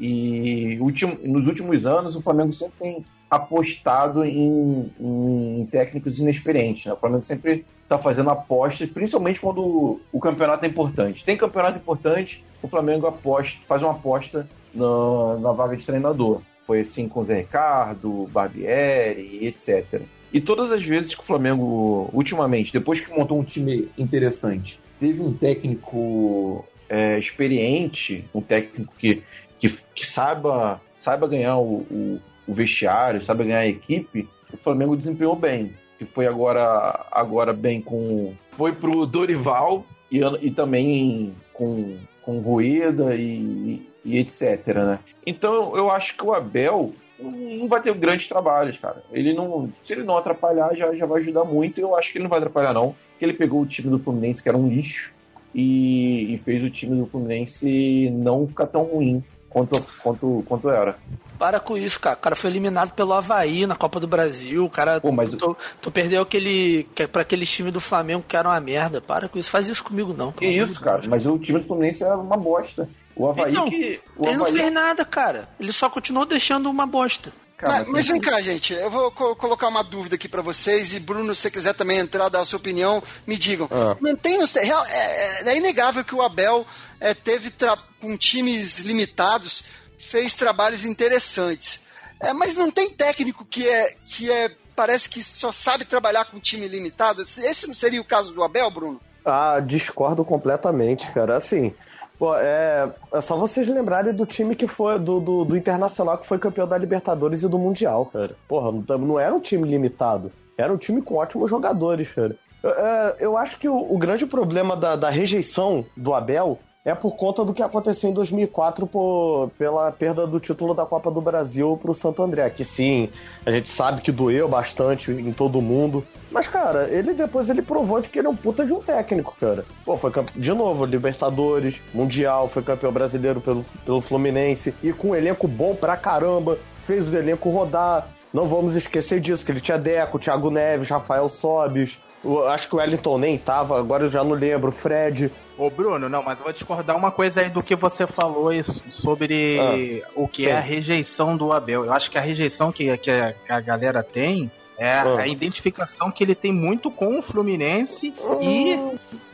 E nos últimos anos o Flamengo sempre tem apostado em, em técnicos inexperientes. Né? O Flamengo sempre está fazendo apostas, principalmente quando o campeonato é importante. Tem campeonato importante, o Flamengo aposta, faz uma aposta na, na vaga de treinador. Foi assim com o Zé Ricardo, Barbieri, etc. E todas as vezes que o Flamengo, ultimamente, depois que montou um time interessante, teve um técnico é, experiente, um técnico que, que, que saiba, saiba ganhar o, o, o vestiário, saiba ganhar a equipe, o Flamengo desempenhou bem. Que foi agora, agora bem com. Foi pro Dorival e, e também com, com Rueda e, e etc. Né? Então eu acho que o Abel não vai ter grandes trabalhos, cara. Ele não, se ele não atrapalhar, já, já vai ajudar muito. Eu acho que ele não vai atrapalhar, não. Porque ele pegou o time do Fluminense, que era um lixo, e, e fez o time do Fluminense não ficar tão ruim quanto, quanto, quanto era. Para com isso, cara. O cara foi eliminado pelo Havaí na Copa do Brasil. O cara. Pô, mas... tu, tu perdeu aquele. Que, é pra aquele time do Flamengo que era uma merda. Para com isso. Faz isso comigo, não. Que isso, cara. Mas o time do Fluminense era uma bosta. O Havaí então, que. O ele Havaí... não fez nada, cara. Ele só continuou deixando uma bosta. Cara, mas, mas, vem cá, gente. Eu vou co colocar uma dúvida aqui para vocês. E Bruno, se você quiser também entrar, dar a sua opinião, me digam. Ah. Não tem. É, é, é, inegável que o Abel é, teve com times limitados, fez trabalhos interessantes. É, mas não tem técnico que é, que é. Parece que só sabe trabalhar com time limitado. Esse não seria o caso do Abel, Bruno? Ah, discordo completamente, cara. Assim, Pô, é, é só vocês lembrarem do time que foi, do, do, do, Internacional que foi campeão da Libertadores e do Mundial, cara. Porra, não era um time limitado. Era um time com ótimos jogadores, cara. Eu, é, eu acho que o, o grande problema da, da rejeição do Abel é por conta do que aconteceu em 2004 por, pela perda do título da Copa do Brasil pro Santo André, que sim, a gente sabe que doeu bastante em todo mundo, mas cara, ele depois ele provou de que ele é um puta de um técnico, cara. Pô, foi de novo Libertadores, Mundial, foi campeão brasileiro pelo, pelo Fluminense e com um elenco bom pra caramba, fez o elenco rodar. Não vamos esquecer disso, que ele tinha Deco, Thiago Neves, Rafael Sobis, eu acho que o Wellington nem tava, agora eu já não lembro. Fred. Ô, Bruno, não, mas eu vou discordar uma coisa aí do que você falou sobre ah, o que sim. é a rejeição do Abel. Eu acho que a rejeição que, que, a, que a galera tem é ah. a identificação que ele tem muito com o Fluminense e,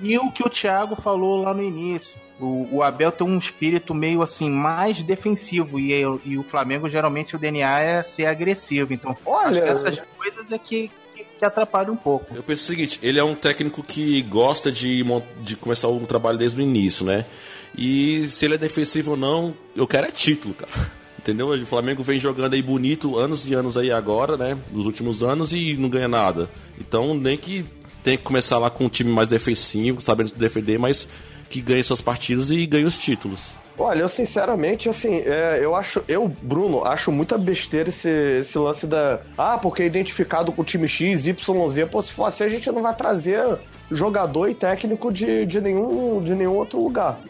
e o que o Thiago falou lá no início. O, o, Abel tem um espírito meio assim, mais defensivo, e, e o Flamengo geralmente o DNA é ser agressivo. Então, Olha, acho que essas coisas é que que atrapalha um pouco. Eu penso o seguinte, ele é um técnico que gosta de, de começar um trabalho desde o início, né? E se ele é defensivo ou não, eu quero é título, cara. Entendeu? O Flamengo vem jogando aí bonito anos e anos aí agora, né? Nos últimos anos e não ganha nada. Então, nem que tem que começar lá com um time mais defensivo, sabendo se defender, mas que ganhe suas partidas e ganhe os títulos. Olha, eu sinceramente, assim, é, eu acho, eu, Bruno, acho muita besteira esse, esse lance da. Ah, porque é identificado com o time X, Y, Z. Pô, se for assim, a gente não vai trazer jogador e técnico de, de, nenhum, de nenhum outro lugar.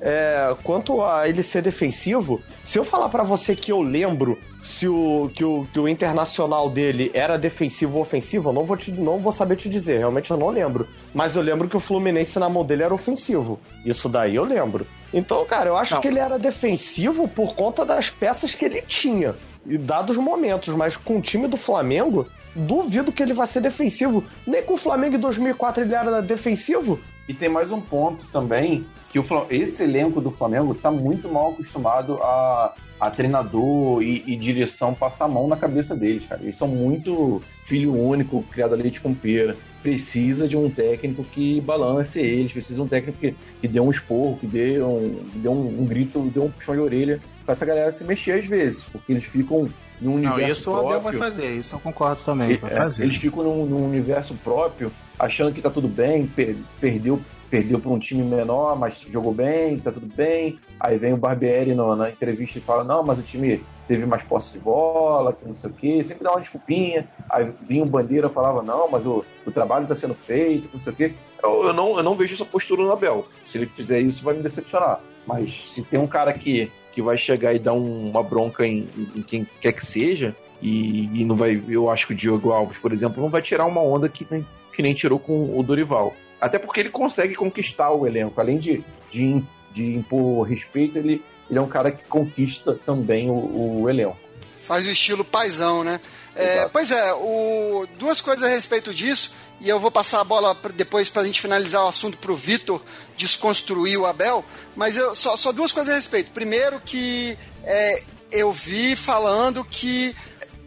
É, quanto a ele ser defensivo, se eu falar para você que eu lembro se o que, o que o internacional dele era defensivo ou ofensivo, eu não vou, te, não vou saber te dizer, realmente eu não lembro. Mas eu lembro que o Fluminense na mão dele era ofensivo. Isso daí eu lembro. Então, cara, eu acho não. que ele era defensivo por conta das peças que ele tinha e dados momentos, mas com o time do Flamengo, duvido que ele vai ser defensivo. Nem com o Flamengo em 2004 ele era defensivo. E tem mais um ponto também, que o, esse elenco do Flamengo está muito mal acostumado a, a treinador e, e, direção passar a mão na cabeça deles, cara. Eles são muito filho único, criado a leite com pera. Precisa de um técnico que balance eles, precisa de um técnico que, que dê um esporro, que dê um, que dê um, um grito, dê um puxão de orelha para essa galera se mexer às vezes, porque eles ficam num universo Não, isso próprio. o Abel vai fazer, isso eu concordo também, vai é, fazer. Eles ficam num, num universo próprio achando que tá tudo bem, per perdeu perdeu para um time menor, mas jogou bem, tá tudo bem. Aí vem o Barbieri no, na entrevista e fala: não, mas o time teve mais posse de bola, que não sei o quê, sempre dá uma desculpinha. Aí vinha o Bandeira falava: não, mas o, o trabalho está sendo feito, não sei o quê. Eu, eu, não, eu não vejo essa postura no Abel. Se ele fizer isso, vai me decepcionar. Mas se tem um cara que, que vai chegar e dar um, uma bronca em, em, quem quer que seja, e, e, não vai. Eu acho que o Diogo Alves, por exemplo, não vai tirar uma onda que nem, que nem tirou com o Dorival. Até porque ele consegue conquistar o elenco. Além de, de, de impor respeito, ele, ele é um cara que conquista também o, o elenco. Faz o estilo paisão, né? É, pois é, o, duas coisas a respeito disso, e eu vou passar a bola pra, depois para a gente finalizar o assunto para o Vitor desconstruir o Abel, mas eu, só, só duas coisas a respeito. Primeiro que é, eu vi falando que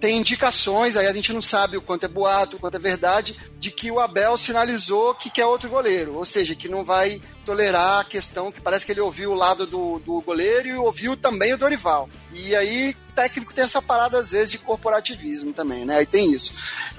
tem indicações, aí a gente não sabe o quanto é boato, o quanto é verdade, de que o Abel sinalizou que quer outro goleiro, ou seja, que não vai tolerar a questão que parece que ele ouviu o lado do, do goleiro e ouviu também o Dorival. E aí, técnico tem essa parada às vezes de corporativismo também, né? Aí tem isso.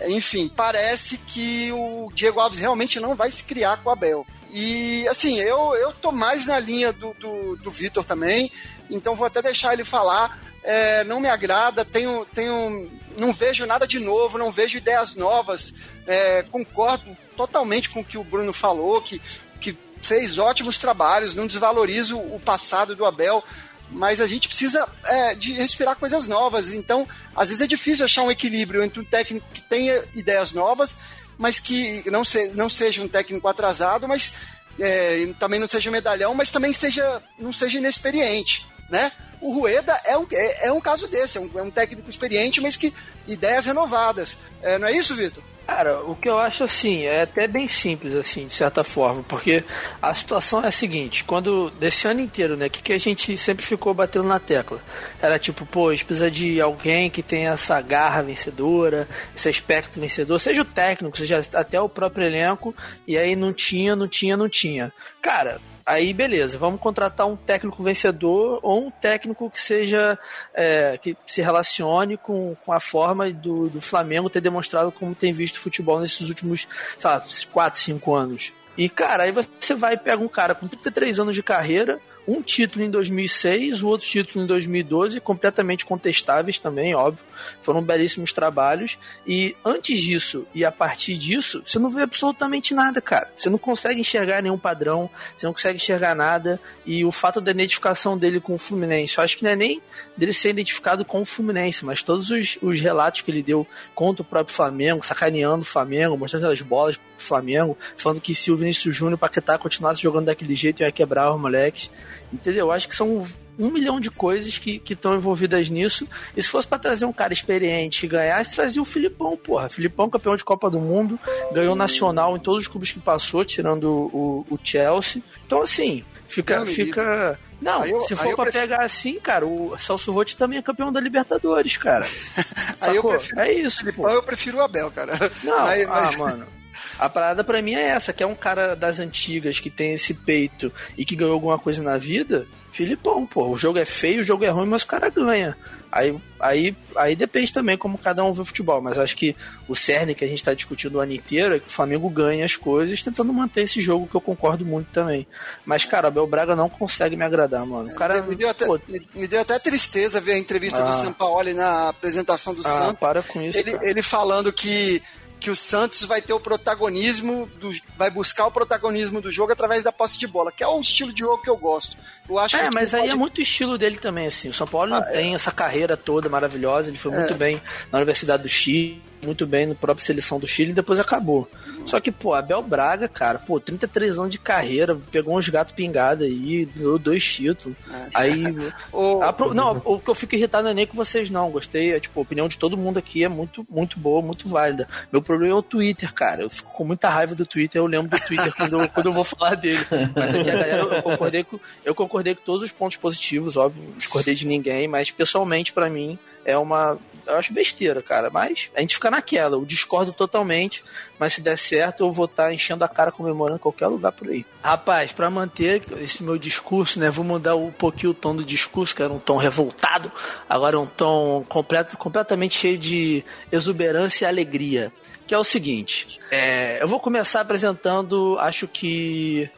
Enfim, parece que o Diego Alves realmente não vai se criar com o Abel. E assim, eu, eu tô mais na linha do, do, do Vitor também, então vou até deixar ele falar é, não me agrada, tenho, tenho, não vejo nada de novo, não vejo ideias novas. É, concordo totalmente com o que o Bruno falou, que, que fez ótimos trabalhos, não desvalorizo o passado do Abel, mas a gente precisa é, de respirar coisas novas. Então, às vezes é difícil achar um equilíbrio entre um técnico que tenha ideias novas, mas que não, se, não seja um técnico atrasado, mas é, também não seja medalhão, mas também seja, não seja inexperiente, né? O Rueda é um, é, é um caso desse, é um, é um, técnico experiente, mas que ideias renovadas. É, não é isso, Vitor? Cara, o que eu acho assim, é até bem simples, assim, de certa forma, porque a situação é a seguinte, quando, desse ano inteiro, né, que, que a gente sempre ficou batendo na tecla? Era tipo, pô, a gente precisa de alguém que tenha essa garra vencedora, esse aspecto vencedor, seja o técnico, seja até o próprio elenco, e aí não tinha, não tinha, não tinha. Cara, Aí, beleza, vamos contratar um técnico vencedor ou um técnico que seja. É, que se relacione com, com a forma do, do Flamengo ter demonstrado como tem visto futebol nesses últimos, sei lá, 4, 5 anos. E, cara, aí você vai e pega um cara com 33 anos de carreira, um título em 2006, o outro título em 2012, completamente contestáveis também, óbvio. Foram belíssimos trabalhos. E antes disso e a partir disso, você não vê absolutamente nada, cara. Você não consegue enxergar nenhum padrão, você não consegue enxergar nada. E o fato da identificação dele com o Fluminense, eu acho que não é nem dele ser identificado com o Fluminense, mas todos os, os relatos que ele deu contra o próprio Flamengo, sacaneando o Flamengo, mostrando as bolas pro Flamengo, falando que se o Vinícius Júnior e o Paquetá continuasse jogando daquele jeito, ia quebrar os moleques. Entendeu? Eu acho que são um milhão de coisas que estão envolvidas nisso. E se fosse para trazer um cara experiente que ganhasse, trazia o Filipão, porra. Filipão, campeão de Copa do Mundo, ganhou nacional em todos os clubes que passou, tirando o, o Chelsea. Então, assim, fica. Não, fica... Não, eu, se for pra prefiro... pegar assim, cara, o Celso Rotti também é campeão da Libertadores, cara. aí eu prefiro... É isso, Filipão, eu prefiro o Abel, cara. Não, aí, mas... ah, mano. A parada para mim é essa, que é um cara das antigas que tem esse peito e que ganhou alguma coisa na vida. Filipão, pô, o jogo é feio, o jogo é ruim, mas o cara ganha. Aí, aí, aí depende também como cada um vê o futebol, mas acho que o cerne que a gente está discutindo o ano inteiro é que o Flamengo ganha as coisas tentando manter esse jogo, que eu concordo muito também. Mas, cara, o Abel Braga não consegue me agradar, mano. O cara, me, deu até, pô, me, me, deu até tristeza ver a entrevista ah, do Sampaoli na apresentação do ah, Santos. para com isso. Ele, ele falando que que o Santos vai ter o protagonismo, do, vai buscar o protagonismo do jogo através da posse de bola, que é um estilo de jogo que eu gosto. Eu acho é, mas aí pode... é muito estilo dele também, assim. O São Paulo ah, não é. tem essa carreira toda maravilhosa, ele foi é. muito bem na Universidade do Chile, muito bem no próprio seleção do Chile e depois acabou. Só que, pô, Abel Braga, cara, pô, 33 anos de carreira, pegou uns gatos pingados aí, ganhou dois títulos. É. Aí. o... a, não, o que eu fico irritado não é nem com vocês, não. Gostei, é, tipo, a opinião de todo mundo aqui é muito, muito boa, muito válida. Meu problema é o Twitter, cara. Eu fico com muita raiva do Twitter, eu lembro do Twitter quando, eu, quando eu vou falar dele. Mas aqui a galera, eu concordei, com, eu concordei com todos os pontos positivos, óbvio, não discordei de ninguém, mas pessoalmente, para mim, é uma eu acho besteira, cara. Mas a gente fica naquela. Eu discordo totalmente. Mas se der certo, eu vou estar tá enchendo a cara comemorando em qualquer lugar por aí. Rapaz, para manter esse meu discurso, né? Vou mudar um pouquinho o tom do discurso, que era um tom revoltado. Agora é um tom completo, completamente cheio de exuberância e alegria. Que é o seguinte: é, eu vou começar apresentando, acho que,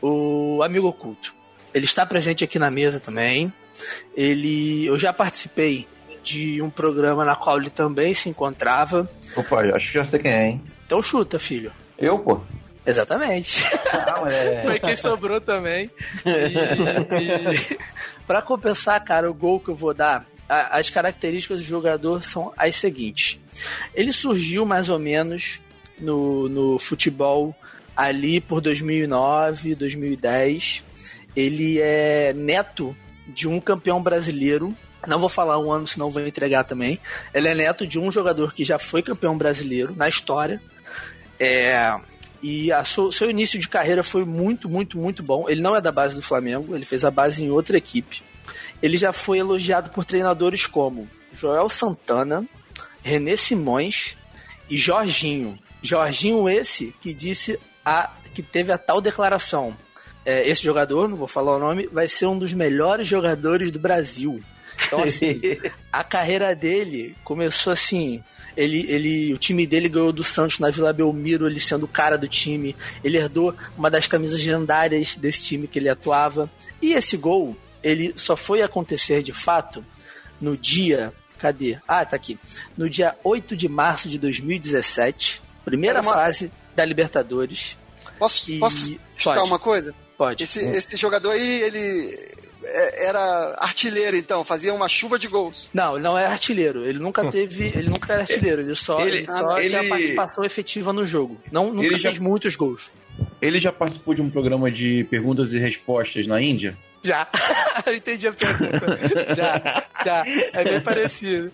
o amigo oculto. Ele está presente aqui na mesa também. Ele, eu já participei de um programa na qual ele também se encontrava. Opa, acho que já sei quem é, hein? Então chuta, filho. Eu, pô. Exatamente. Não, é... Foi quem sobrou também. E, e... para compensar, cara, o gol que eu vou dar, a, as características do jogador são as seguintes. Ele surgiu mais ou menos no, no futebol ali por 2009, 2010. Ele é neto de um campeão brasileiro. Não vou falar um ano, senão vou entregar também. Ele é neto de um jogador que já foi campeão brasileiro na história. É, e seu, seu início de carreira foi muito, muito, muito bom. Ele não é da base do Flamengo, ele fez a base em outra equipe. Ele já foi elogiado por treinadores como Joel Santana, René Simões e Jorginho. Jorginho esse que disse a que teve a tal declaração. É, esse jogador, não vou falar o nome, vai ser um dos melhores jogadores do Brasil. Então, assim, a carreira dele começou assim. Ele, ele, o time dele ganhou do Santos na Vila Belmiro, ele sendo o cara do time. Ele herdou uma das camisas lendárias desse time que ele atuava. E esse gol, ele só foi acontecer de fato no dia. Cadê? Ah, tá aqui. No dia 8 de março de 2017, primeira uma- fase da Libertadores. Posso, E- posso chutar pode. uma coisa? Pode. Esse, esse jogador aí, ele era artilheiro, então, fazia uma chuva de gols. Não, ele não é artilheiro. Ele nunca teve. Ele nunca era artilheiro. Ele só, Ele- ele só ele- tinha participação efetiva no jogo. Não, nunca Ele já- fez muitos gols. Ele já participou de um programa de perguntas e respostas na Índia? Já. Eu entendi a pergunta. Já, já. É bem parecido.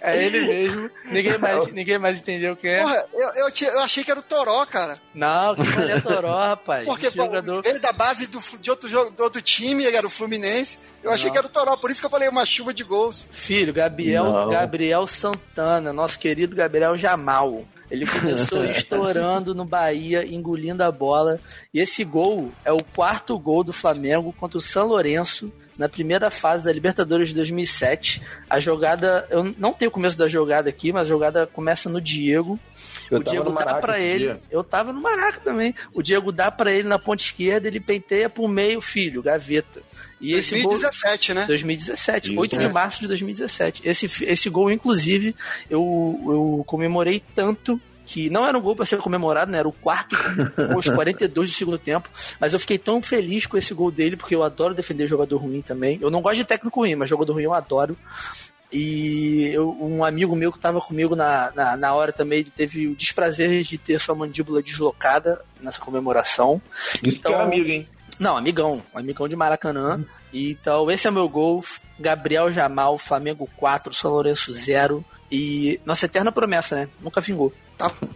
É ele mesmo. Ninguém mais, ninguém mais entendeu quem é. Porra, eu, eu, tinha- eu achei que era o Toró, cara. Não, que Maria Toró, rapaz. Porque pô, jogador. veio da base do, de, outro jogo, do outro time, ele era o Fluminense. Eu achei Não. que era o Toró, por isso que eu falei uma chuva de gols. Filho, Gabriel, Não. Gabriel Santana, nosso querido Gabriel Jamal. Ele começou estourando no Bahia, engolindo a bola. E esse gol é o quarto gol do Flamengo contra o São Lourenço na primeira fase da Libertadores de 2007. A jogada, eu não tenho o começo da jogada aqui, mas a jogada começa no Diego. Eu o Diego dá esse ele. dia. Eu tava no Maraca também. O Diego dá pra ele na ponta esquerda, ele penteia pro meio, filho, gaveta. E esse gol 2017, né? 2017, Isso. 8 de março de 2017. Esse, esse gol, inclusive, eu, eu comemorei tanto que não era um gol para ser comemorado, né? Era o quarto gol, aos 42 do segundo tempo. Mas eu fiquei tão feliz com esse gol dele, porque eu adoro defender jogador ruim também. Eu não gosto de técnico ruim, mas jogador ruim eu adoro. E eu- um amigo meu que estava comigo na, na, na hora também, ele teve o desprazer de ter sua mandíbula deslocada nessa comemoração. Isso que é amigo, hein? Não, amigão. Amigão de Maracanã. Então, esse é meu gol. Gabriel Jamal, Flamengo 4, São Lourenço 0. E nossa eterna promessa, né? Nunca vingou.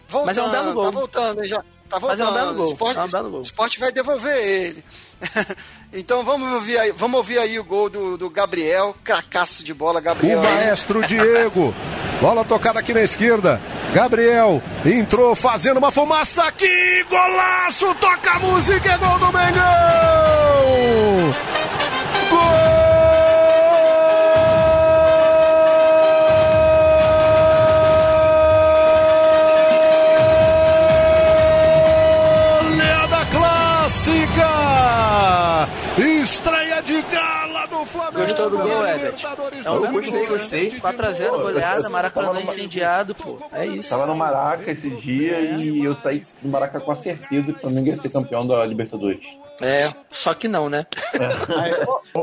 Voltando, Mas é um belo gol. Tá voltando, hein, já. Tá Mas voltando. é um belo gol, O esporte, é um belo gol. o esporte vai devolver ele. então vamos ouvir aí, vamos ouvir aí o gol do, do Gabriel, cracaço de bola, O Gabriel. aí. maestro Diego. Bola tocada aqui na esquerda. Gabriel entrou fazendo uma fumaça aqui. Golaço! Toca a música, é gol do Mengão! Goleada Gostou do gol? Libertadores É um gol, né? 4x0, goleada, Maracanã incendiado, pô. É isso. Tava no Maraca esse dia e eu saí do Maraca com a certeza que o Flamengo ia ser campeão da Libertadores. É, só que não, né?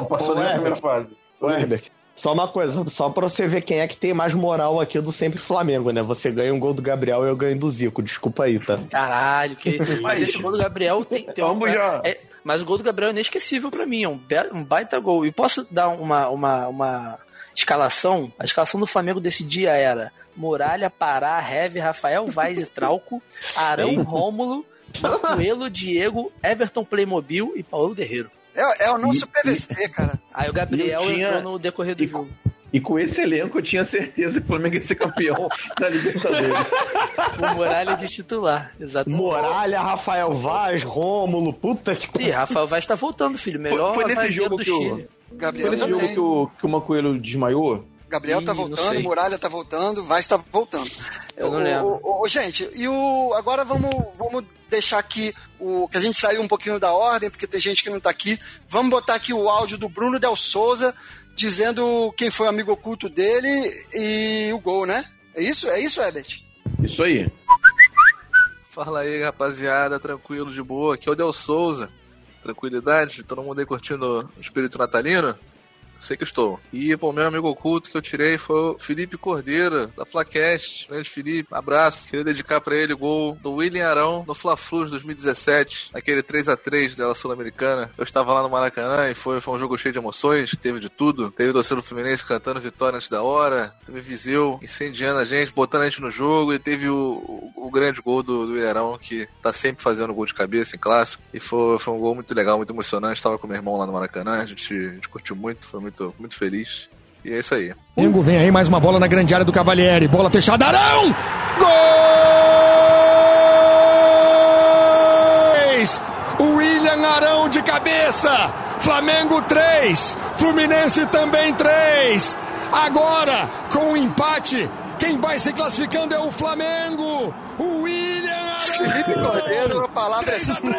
Passou Ô, na primeira fase. Ô, Herbert, só uma coisa, só pra você ver quem é que tem mais moral aqui do Sempre Flamengo, né? Você ganha um gol do Gabriel e eu ganho do Zico. Desculpa aí, tá? Caralho, que. Mas esse gol do Gabriel tem, tem um. Vamos já. é- mas o gol do Gabriel é inesquecível pra mim, é um, be- um baita gol. E posso dar uma, uma, uma escalação? A escalação do Flamengo desse dia era Muralha, Pará, Heve, Rafael Vaz e Trauco, Arão. Rômulo, Mancoelo, Diego, Everton Playmobil e Paulo Guerreiro. É, é o nosso PVC, cara. Aí o Gabriel E tinha- entrou no decorrer do jogo. E com esse elenco eu tinha certeza que o Flamengo ia ser campeão da Libertadores. O Muralha de titular, exatamente. Muralha, Rafael Vaz, Rômulo, puta que Ih, Rafael Vaz tá voltando, filho. Melhor Foi nesse zagueiro jogo do que o- Chile. Gabriel Foi nesse também. jogo que o, que o Mancoelho desmaiou? Gabriel tá Ih, não voltando. Muralha tá voltando, Vaz tá voltando. Eu não O- lembro. o- o- gente, e o agora vamos, vamos deixar aqui o que a gente saiu um pouquinho da ordem, porque tem gente que não tá aqui. Vamos botar aqui o áudio do Bruno Del Souza dizendo quem foi o amigo oculto dele e o gol, né? É isso? É isso, Herbert? Isso aí. Fala aí, rapaziada, tranquilo, de boa. Aqui é o Del Souza. Tranquilidade? Todo mundo aí curtindo o espírito natalino? Sei que estou. E, pô, meu amigo oculto que eu tirei foi o Felipe Cordeira, da Flacast. Grande Felipe, abraço. Queria dedicar pra ele o gol do William Arão no Fla-Flu de 2017, aquele 3 a 3 dela Sul-Americana. Eu estava lá no Maracanã e foi, foi um jogo cheio de emoções, teve de tudo. Teve o torcedor do Fluminense cantando vitória antes da hora, teve Viseu incendiando a gente, botando a gente no jogo e teve o, o, o grande gol do, do William Arão, que tá sempre fazendo gol de cabeça em clássico. E foi, foi um gol muito legal, muito emocionante. Estava com meu irmão lá no Maracanã, a gente, a gente curtiu muito, foi muito, muito feliz. E é isso aí. Flamengo vem aí mais uma bola na grande área do Cavalieri. Bola fechada, Arão! Gol! William Arão de cabeça. Flamengo 3, Fluminense também 3. Agora, com o empate, quem vai se classificando é o Flamengo. O William Felipe Cordeiro, a palavra é sua.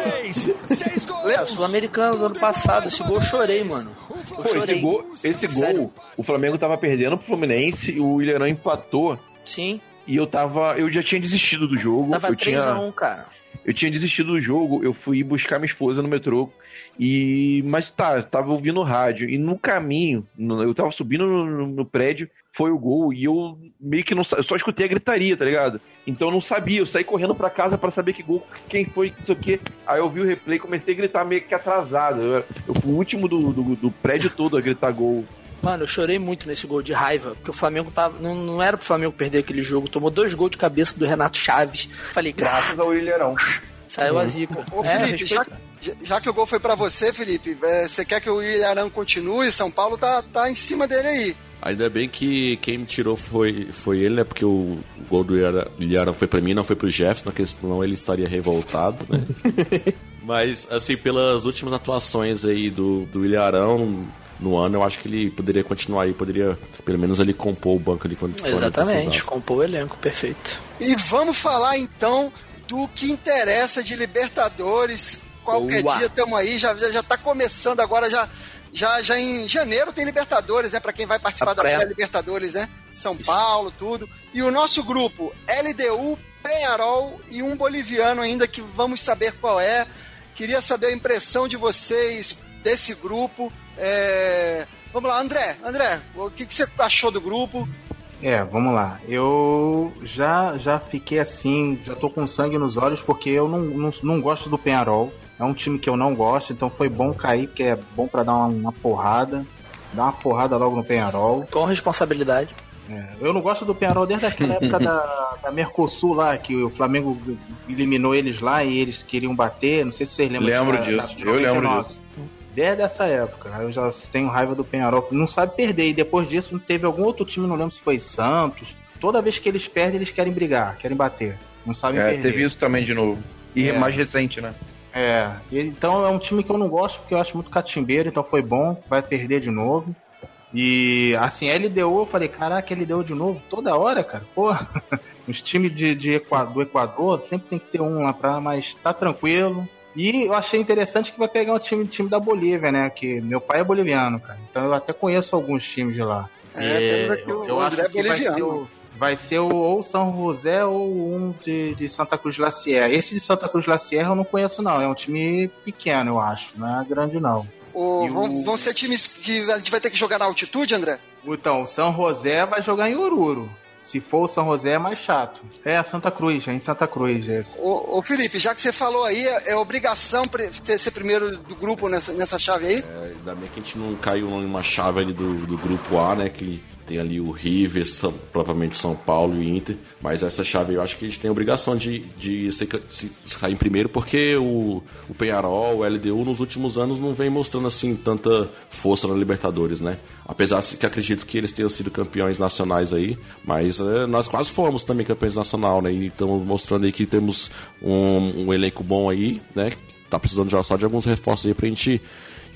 É, Sul-Americano do ano passado, esse gol eu chorei, mano. Pô, esse gol, esse gol o Flamengo tava perdendo pro Fluminense e o Ilharão empatou. Sim. E eu tava. Eu já tinha desistido do jogo. Tava eu tinha, 3x1, cara. Eu tinha desistido do jogo, eu fui buscar minha esposa no metrô. E. Mas tá, tava ouvindo rádio. E no caminho, eu tava subindo no, no- prédio, foi o gol. E eu meio que não eu só escutei a gritaria, tá ligado? Então eu não sabia. Eu saí correndo pra casa pra saber que gol, quem foi, isso aqui. Aí eu vi o replay comecei a gritar meio que atrasado. Eu, eu fui o último do, do, do prédio todo a gritar gol. Mano, eu chorei muito nesse gol de raiva, porque o Flamengo tava. Não, não era pro Flamengo perder aquele jogo. Tomou dois gols de cabeça do Renato Chaves. Falei, Graças ao Ilharão. Saiu a zica. Ô, É, Felipe, já, respeito. já- já que o gol foi pra você, Felipe, é, você quer que o Ilharão continue? São Paulo tá, tá em cima dele aí. Ainda bem que quem me tirou foi, foi ele, né? Porque o gol do Ilharão foi pra mim, não foi pro Jefferson, porque senão ele estaria revoltado, né? Mas, assim, pelas últimas atuações aí do, do Ilharão no ano, eu acho que ele poderia continuar aí, poderia pelo menos ele compor o banco ali quando Exatamente, compôs o elenco, perfeito. E vamos falar então do que interessa de Libertadores. Qualquer Boa. dia estamos aí, já, já, já tá começando agora, já, já, já em janeiro tem Libertadores, né? Pra quem vai participar A da pré. pré-Libertadores, né? São Paulo, tudo. E o nosso grupo, LDU, Penharol e um boliviano ainda que vamos saber qual é. Queria saber a impressão de vocês desse grupo. É, Vamos lá, André. André, o que, que você achou do grupo? É, vamos lá. Eu já já fiquei assim, já tô com sangue nos olhos porque eu não, não, não gosto do Penharol. É um time que eu não gosto, então foi bom cair, porque é bom pra dar uma, uma porrada. Dar uma porrada logo no Penharol. Com responsabilidade. É, eu não gosto do Penharol desde aquela época da, da Mercosul lá, que o Flamengo eliminou eles lá e eles queriam bater. Não sei se vocês lembram Lembro disso, eu lembro 99. disso. Desde essa época, eu já tenho raiva do Penharol, não sabe perder. E depois disso não teve algum outro time, não lembro se foi Santos. Toda vez que eles perdem, eles querem brigar, querem bater. Não sabem É, perder. teve isso também de novo. E É. mais recente, né? É, então é um time que eu não gosto, porque eu acho muito catimbeiro, então foi bom, vai perder de novo. E assim, LDU, eu falei, caraca, LDU de novo, toda hora, cara, porra. Os times de, de Equa- do Equador sempre tem que ter um lá pra, mas tá tranquilo. E eu achei interessante que vai pegar um time, time da Bolívia, né? Que meu pai é boliviano, cara. Então eu até conheço alguns times de lá. É, E aqui o eu acho que vai ser o, vai ser o, ou São José ou um de, de Santa Cruz de La Sierra. Esse de Santa Cruz de La Sierra eu não conheço, não. É um time pequeno, eu acho. Não é grande, não. O- vão, o- vão ser times que a gente vai ter que jogar na altitude, André? Então, o São José vai jogar em Oruro. Se for o São José, é mais chato. É, Santa Cruz, é em Santa Cruz, esse. Ô, ô, Felipe, já que você falou aí, é é obrigação ser ser primeiro do grupo nessa, nessa chave aí? É, ainda bem que a gente não caiu numa chave ali do, do grupo A, né? Que tem ali o River, São, provavelmente São Paulo e Inter. Mas essa chave eu acho que a gente tem a obrigação de, de se, se cair em primeiro, porque o, o Penharol, o LDU, nos últimos anos não vem mostrando assim tanta força na Libertadores, né? Apesar que acredito que eles tenham sido campeões nacionais aí, mas é, nós quase fomos também campeões nacional, né? E estamos mostrando aí que temos um, um elenco bom aí, né? Tá precisando já só de alguns reforços aí pra gente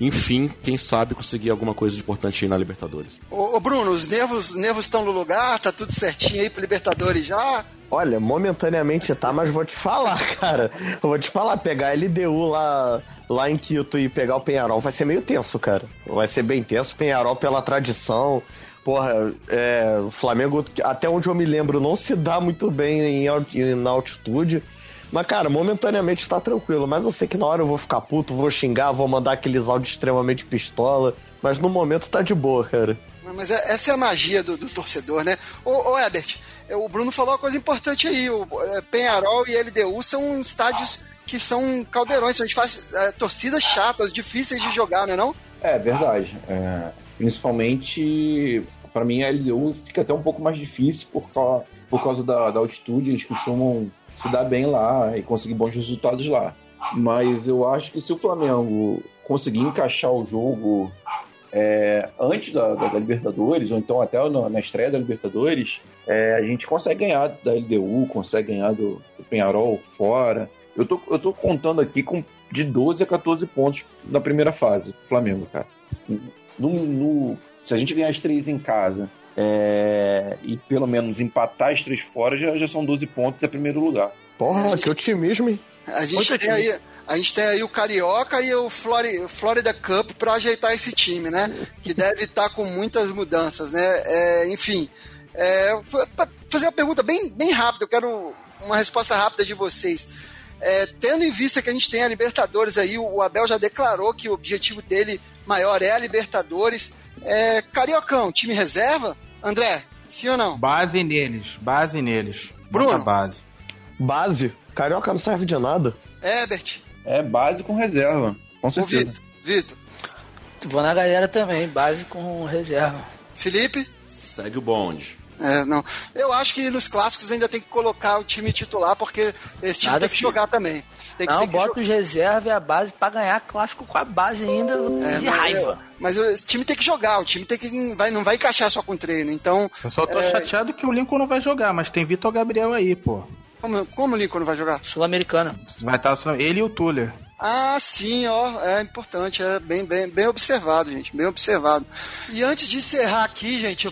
enfim, quem sabe conseguir alguma coisa de importante aí na Libertadores. Ô, ô, Bruno, os nervos os nervos estão no lugar, tá tudo certinho aí pro Libertadores já? Olha, momentaneamente tá, mas vou te falar, cara. Eu vou te falar, pegar LDU lá, lá em Quito e pegar o Penharol vai ser meio tenso, cara. Vai ser bem tenso. Penharol pela tradição. Porra, é, o Flamengo, até onde eu me lembro, não se dá muito bem em- na altitude. Mas, cara, momentaneamente tá tranquilo. Mas eu sei que na hora eu vou ficar puto, vou xingar, vou mandar aqueles áudios extremamente pistola. Mas no momento tá de boa, cara. Mas é- essa é a magia do, do torcedor, né? Ô, ô Ebert, é, o Bruno falou uma coisa importante aí. O é, Penharol e LDU são estádios que são caldeirões, são de faz- é, torcidas chatas, difíceis de jogar, não é não? É verdade. É, principalmente, para mim, a LDU fica até um pouco mais difícil por causa, por causa da, da altitude. Eles costumam se dar bem lá e conseguir bons resultados lá. Mas eu acho que se o Flamengo conseguir encaixar o jogo é, antes da, da- da Libertadores, ou então até na, na estreia da Libertadores, é, a gente consegue ganhar da LDU, consegue ganhar do, do Penharol fora. Eu tô, eu tô contando aqui com de 12 a 14 pontos na primeira fase, Flamengo, cara. No, no- se a gente ganhar as três em casa é, e pelo menos empatar as três fora, já, já são 12 pontos, é primeiro lugar. Porra, que otimismo, hein? A gente, Muito tem aí, a gente tem aí o Carioca e o Flori- Florida Cup para ajeitar esse time, né? Que deve estar com muitas mudanças, né? É, enfim, é, fa- fa- fazer uma pergunta bem, bem rápida, eu quero uma resposta rápida de vocês. É, tendo em vista que a gente tem a Libertadores aí, o o Abel já declarou que o objetivo dele maior é a Libertadores. É, Cariocão, time reserva? André, sim ou não? Base neles, base neles. Bruno. Bota base. Base? Carioca não serve de nada. Herbert, É base com reserva, com ô certeza. Vitor, Vitor, Vou na galera também, base com reserva. Felipe? Segue o bonde. É, não. Eu acho que nos clássicos ainda tem que colocar o time titular, porque esse time Nada tem que que- jogar também. Tem que, não, tem que bota os reserva e a base pra ganhar clássico com a base ainda É, de mas- raiva. Mas esse time tem que jogar, o time tem que não vai, não vai encaixar só com treino. Então, Eu só tô É. chateado que o Lincoln não vai jogar, mas tem Vitor Gabriel aí, pô. como, como o Lincoln não vai jogar? Sul-Americana. Vai estar só ele e o Tuller. Ah, sim, ó, é importante, é bem, bem, bem observado, gente, bem observado. E antes de encerrar aqui, gente,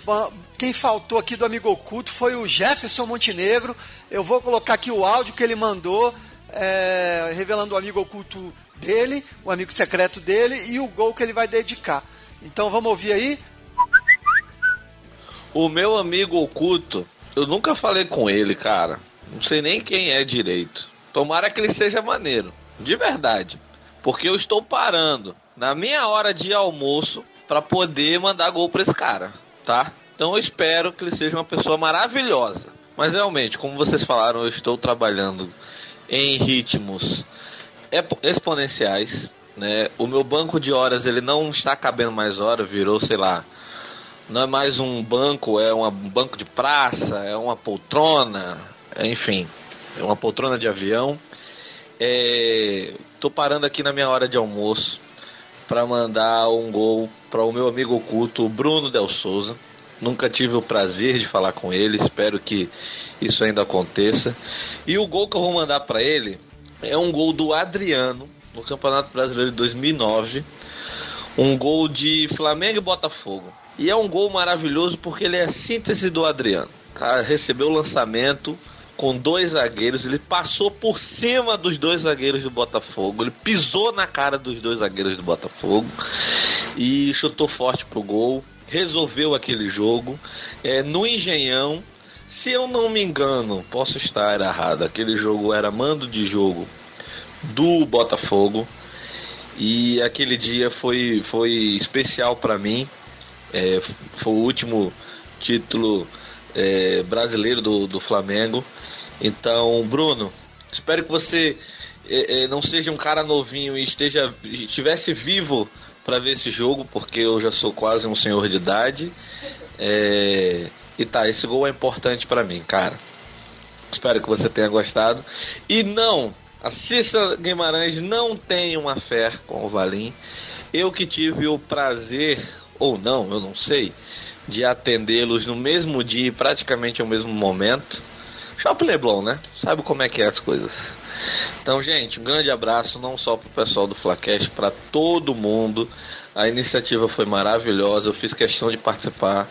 quem faltou aqui do Amigo Oculto foi o Jefferson Montenegro. Eu vou colocar aqui o áudio que ele mandou, é, revelando o amigo oculto dele, o amigo secreto dele e o gol que ele vai dedicar. Então vamos ouvir aí? O meu amigo oculto, eu nunca falei com ele, cara. Não sei nem quem é direito. Tomara que ele seja maneiro. De verdade. Porque eu estou parando na minha hora de almoço para poder mandar gol pra esse cara, tá? Então eu espero que ele seja uma pessoa maravilhosa. Mas realmente, como vocês falaram, eu estou trabalhando em ritmos exponenciais, né? O meu banco de horas ele não está cabendo mais horas, virou, sei lá, não é mais um banco, é um banco de praça, é uma poltrona, é, enfim, é uma poltrona de avião. É, tô parando aqui na minha hora de almoço para mandar um gol para o meu amigo oculto Bruno Del Souza. Nunca tive o prazer de falar com ele, espero que isso ainda aconteça. E o gol que eu vou mandar para ele é um gol do Adriano no Campeonato Brasileiro de 2009 um gol de Flamengo e Botafogo. E é um gol maravilhoso porque ele é a síntese do Adriano. Recebeu o lançamento com dois zagueiros, ele passou por cima dos dois zagueiros do Botafogo, ele pisou na cara dos dois zagueiros do Botafogo e chutou forte pro gol, resolveu aquele jogo. É, no Engenhão, se eu não me engano, posso estar errado, aquele jogo era mando de jogo do Botafogo. E aquele dia foi, foi especial para mim. É, foi o último título é, brasileiro do, do Flamengo. Então, Bruno, espero que você é, é, não seja um cara novinho e esteja estivesse vivo para ver esse jogo, porque eu já sou quase um senhor de idade. É, e tá, esse gol é importante para mim, cara. Espero que você tenha gostado. E não, a Cícera Guimarães não tem uma fé com o Valim. Eu que tive o prazer, ou não, eu não sei, de atendê-los no mesmo dia praticamente ao mesmo momento. Shopping Leblon, né? Sabe como é que é as coisas. Então, gente, um grande abraço não só pro pessoal do Flacast, para todo mundo. A iniciativa foi maravilhosa, eu fiz questão de participar.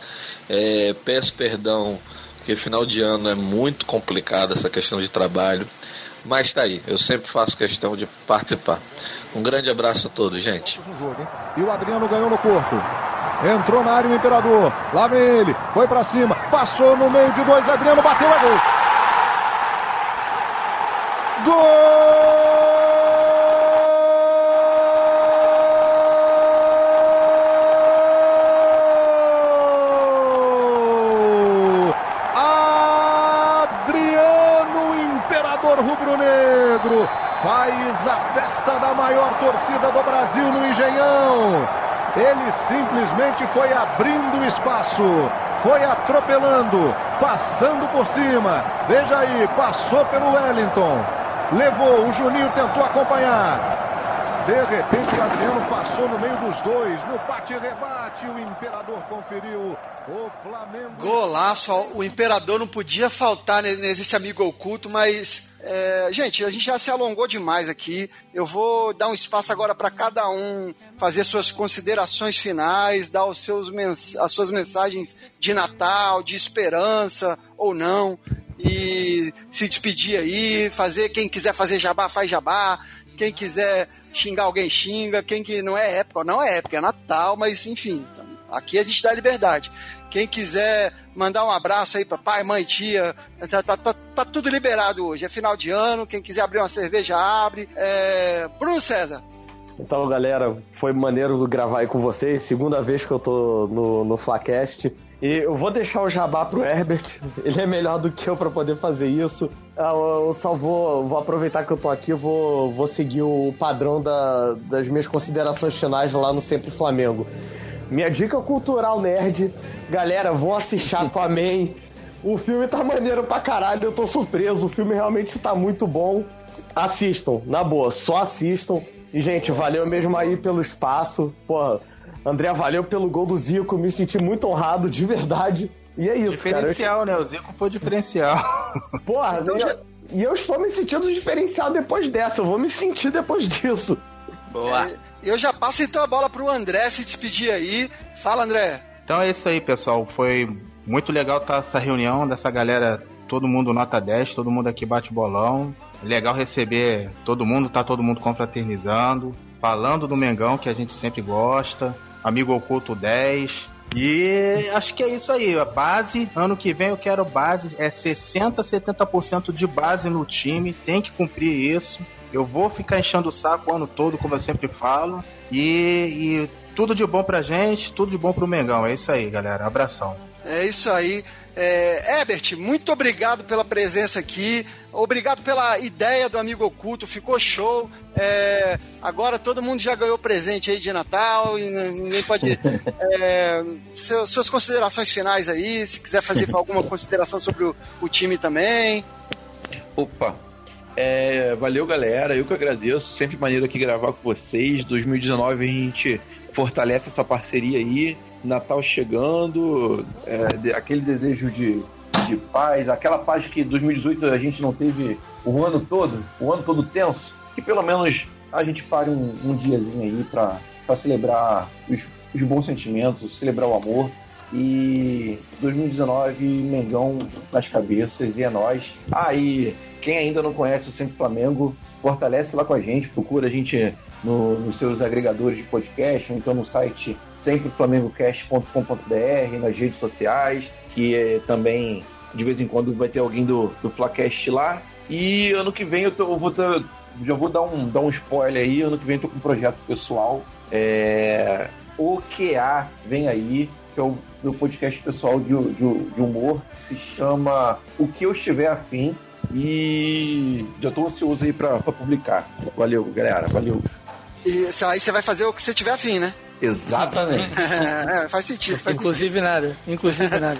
É, peço perdão, porque final de ano é muito complicado essa questão de trabalho. Mas tá aí, eu sempre faço questão de participar. Um grande abraço a todos, gente. E o Adriano ganhou no corpo. Entrou na área o Imperador. Lá vem ele. Foi pra cima. Passou no meio de dois. Adriano bateu a gol. Gol! Adriano Imperador Rubro-Negro faz a festa da maior torcida do Brasil no Engenhão. Ele simplesmente foi abrindo espaço, foi atropelando, passando por cima. Veja aí, passou pelo Wellington, levou, o Juninho tentou acompanhar. De repente o Adriano passou no meio dos dois, no bate-rebate, o Imperador conferiu. O Flamengo. Golaço, o Imperador não podia faltar ne- nesse amigo oculto, mas. é, gente, a gente já se alongou demais aqui. Eu vou dar um espaço agora para cada um fazer suas considerações finais, dar os seus as suas mensagens de Natal, de esperança ou não, e se despedir aí, fazer quem quiser fazer jabá, faz jabá. Quem quiser xingar alguém, xinga. Quem que não é época, não é época, é Natal, mas enfim, aqui a gente dá liberdade. Quem quiser mandar um abraço aí para pai, mãe, tia, tá, tá, tá, tá tudo liberado hoje. É final de ano, quem quiser abrir uma cerveja, abre. É... Bruno César, Então, galera, foi maneiro gravar aí com vocês. Segunda vez que eu tô no, no Flacast. E eu vou deixar o jabá pro Herbert. Ele é melhor do que eu pra poder fazer isso. Ah, Eu só vou, vou aproveitar que eu tô aqui, vou, vou seguir o padrão da- das minhas considerações finais lá no Sempre Flamengo. Minha dica cultural nerd, galera, vão assistir Aquaman. O filme tá maneiro pra caralho, eu tô surpreso. O filme realmente tá muito bom. Assistam, na boa, só assistam. E, gente, valeu mesmo aí pelo espaço. Porra, André, valeu pelo gol do Zico. Me senti muito honrado, de verdade. E é isso, Diferencial, cara. né? O Zico foi diferencial. Porra, e eu- e eu estou me sentindo diferencial depois dessa. Eu vou me sentir depois disso. Boa. Eu já passo então a bola pro André se despedir aí. Fala, André. Então é isso aí, pessoal. Foi muito legal estar essa reunião dessa galera, todo mundo nota 10, todo mundo aqui bate bolão. Legal receber todo mundo, tá todo mundo confraternizando, falando do Mengão que a gente sempre gosta. Amigo oculto 10. E acho que é isso aí, a base, ano que vem eu quero base, é 60, 70% de base no time, tem que cumprir isso. Eu vou ficar enchendo o saco o ano todo, como eu sempre falo. E, e tudo de bom pra gente, tudo de bom pro Mengão. É isso aí, galera. Abração. É isso aí. É, Herbert, muito obrigado pela presença aqui. Obrigado pela ideia do amigo oculto. Ficou show. É, agora todo mundo já ganhou presente aí de Natal e ninguém pode. é, seu- suas considerações finais aí. Se quiser fazer alguma consideração sobre o, o time também. Opa. É, valeu, galera. Eu que agradeço. Sempre maneiro aqui gravar com vocês. 2019 a gente fortalece essa parceria aí. Natal chegando, é, de- aquele desejo de, de paz, aquela paz que 2018 a gente não teve o ano todo, o ano todo tenso. Que pelo menos a gente pare um, um diazinho aí pra celebrar os, os bons sentimentos, celebrar o amor. E 2019, Mengão nas cabeças e é nóis. Aí, quem ainda não conhece o Sempre Flamengo, fortalece lá com a gente, procura a gente no- nos seus agregadores de podcast, ou então no site sempreflamengocast.com.br, nas redes sociais, que é, também de vez em quando vai ter alguém do, do Flacast lá. E ano que vem eu, tô- eu vou ter, já vou dar um, dar um spoiler aí, ano que vem eu tô com um projeto pessoal. É, o QA vem aí, que é o meu podcast pessoal de, de- de humor, que se chama O Que Eu Estiver Afim. E já tô ansioso aí pra, pra publicar. Valeu, galera. Valeu. E aí você vai fazer o que você tiver afim, né? Exatamente. É, faz sentido, faz Inclusive nada. Inclusive nada.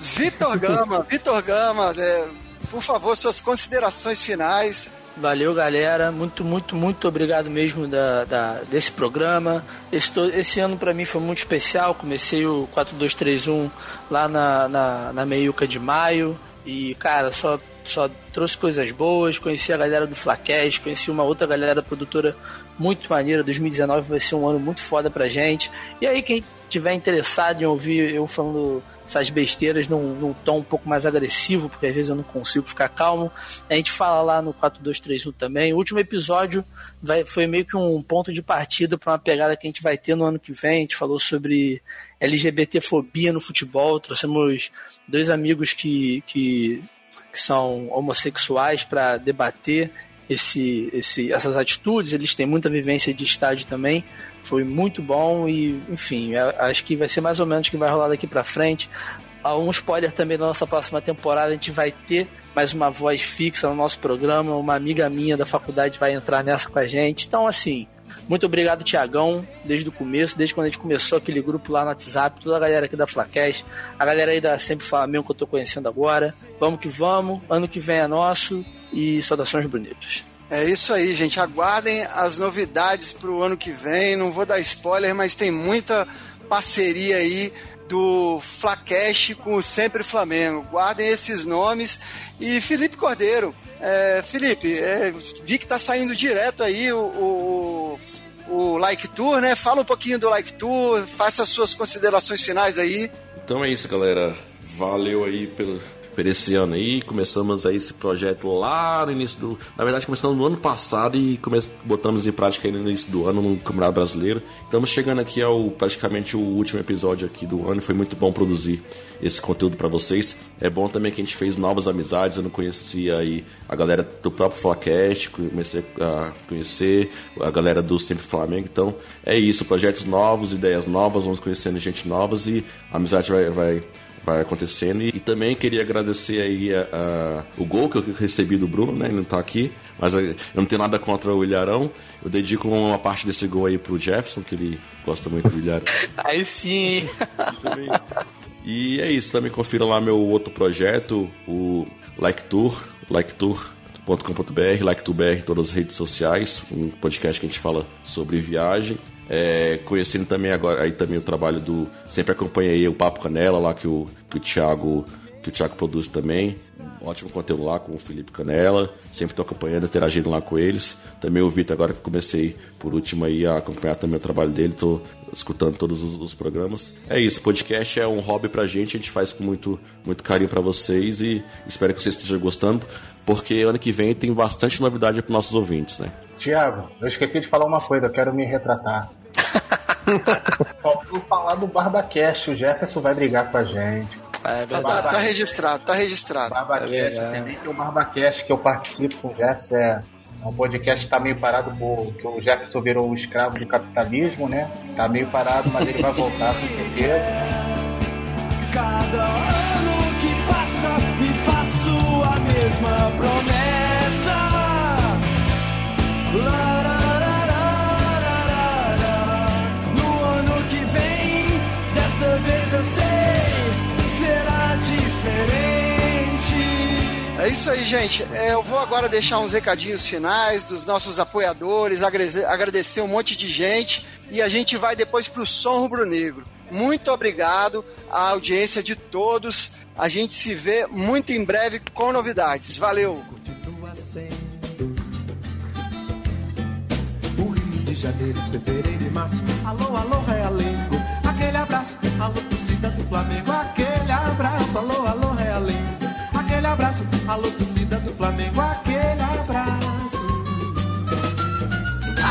Vitor Gama, Vitor Gama, é, por favor, suas considerações finais. Valeu, galera. Muito, muito, muito obrigado mesmo da, da- desse programa. Esse, esse ano pra mim foi muito especial. Comecei o 4231 lá na, na, na meiuca de maio. E, cara, só, só trouxe coisas boas. Conheci a galera do Flacast, conheci uma outra galera produtora muito maneira. 2019 vai ser um ano muito foda pra gente. E aí, quem tiver interessado em ouvir eu falando essas besteiras num, num tom um pouco mais agressivo, porque às vezes eu não consigo ficar calmo. A gente fala lá no 4231 também. O último episódio vai, foi meio que um ponto de partida para uma pegada que a gente vai ter no ano que vem. A gente falou sobre LGBTfobia no futebol. Trouxemos dois amigos que, que, que são homossexuais para debater esse, esse, essas atitudes, eles têm muita vivência de estádio também. Foi muito bom e, enfim, acho que vai ser mais ou menos o que vai rolar daqui para frente. Um spoiler também da nossa próxima temporada, a gente vai ter mais uma voz fixa no nosso programa. Uma amiga minha da faculdade vai entrar nessa com a gente. Então, assim, muito obrigado, Tiagão, desde o começo, desde quando a gente começou aquele grupo lá no WhatsApp, toda a galera aqui da Flacast, a galera aí da Sempre Flamengo que eu tô conhecendo agora. Vamos que vamos, ano que vem é nosso e saudações bonitas. É isso aí, gente. Aguardem as novidades para o ano que vem. Não vou dar spoiler, mas tem muita parceria aí do Flacast com o Sempre Flamengo. Guardem esses nomes. E Felipe Cordeiro. É, Felipe, é, vi que tá saindo direto aí o, o, o Like Tour, né? Fala um pouquinho do Like Tour, faça as suas considerações finais aí. Então é isso, galera. Valeu aí pelo, por esse ano aí. Começamos aí esse projeto lá no início do. Na verdade, começamos no ano passado e come... botamos em prática aí no início do ano no Campeonato Brasileiro. Estamos chegando aqui ao praticamente o último episódio aqui do ano. Foi muito bom produzir esse conteúdo para vocês. É bom também que a gente fez novas amizades. Eu não conhecia aí a galera do próprio Flacast, comecei a conhecer a galera do Sempre Flamengo. Então é isso, projetos novos, ideias novas, vamos conhecendo gente novas e a amizade vai, vai vai acontecendo. E, e também queria agradecer aí a, a, o gol que eu recebi do Bruno, né? Ele não tá aqui, mas eu não tenho nada contra o Ilharão. Eu dedico uma parte desse gol aí pro Jefferson, que ele gosta muito do Ilharão. Aí sim! E é isso, também confira lá meu outro projeto, o Like Tour, Like Tour .com.br, LikeToBR em todas as redes sociais, um podcast que a gente fala sobre viagem. É, conhecendo também agora aí também o trabalho do. Sempre acompanhei o Papo Canela lá que o, que o Thiago. Que o Thiago produz também. Ótimo conteúdo lá com o Felipe Canela. Sempre estou acompanhando, interagindo lá com eles. Também o Vitor, agora que comecei por último aí a acompanhar também o trabalho dele. Estou escutando todos os, os, programas. É isso, podcast é um hobby pra gente. A gente faz com muito, muito carinho para vocês e espero que vocês estejam gostando. Porque ano que vem tem bastante novidade para nossos ouvintes, né? Tiago, eu esqueci de falar uma coisa, eu quero me retratar. Faltou falar do Barbacast, o Jefferson vai brigar com a gente. É tá, tá, registrado, tá registrado. Barbacast, é também tem o Barbacast que eu participo com o Jefferson, é um podcast que tá meio parado porque o Jefferson virou o escravo do capitalismo, né? Tá meio parado, mas ele vai voltar com certeza. Cada ano isso aí, gente. É, eu vou agora deixar uns recadinhos finais dos nossos apoiadores, agradecer um monte de gente e a gente vai depois pro Som Rubro Negro. Muito obrigado à audiência de todos. A gente se vê muito em breve com novidades. Valeu! O Janeiro, fevereiro e março. Alô, alô, Realengo. Aquele abraço, alô, torcida do Flamengo. Aquele abraço, alô, Alô, torcida do Flamengo, aquele abraço.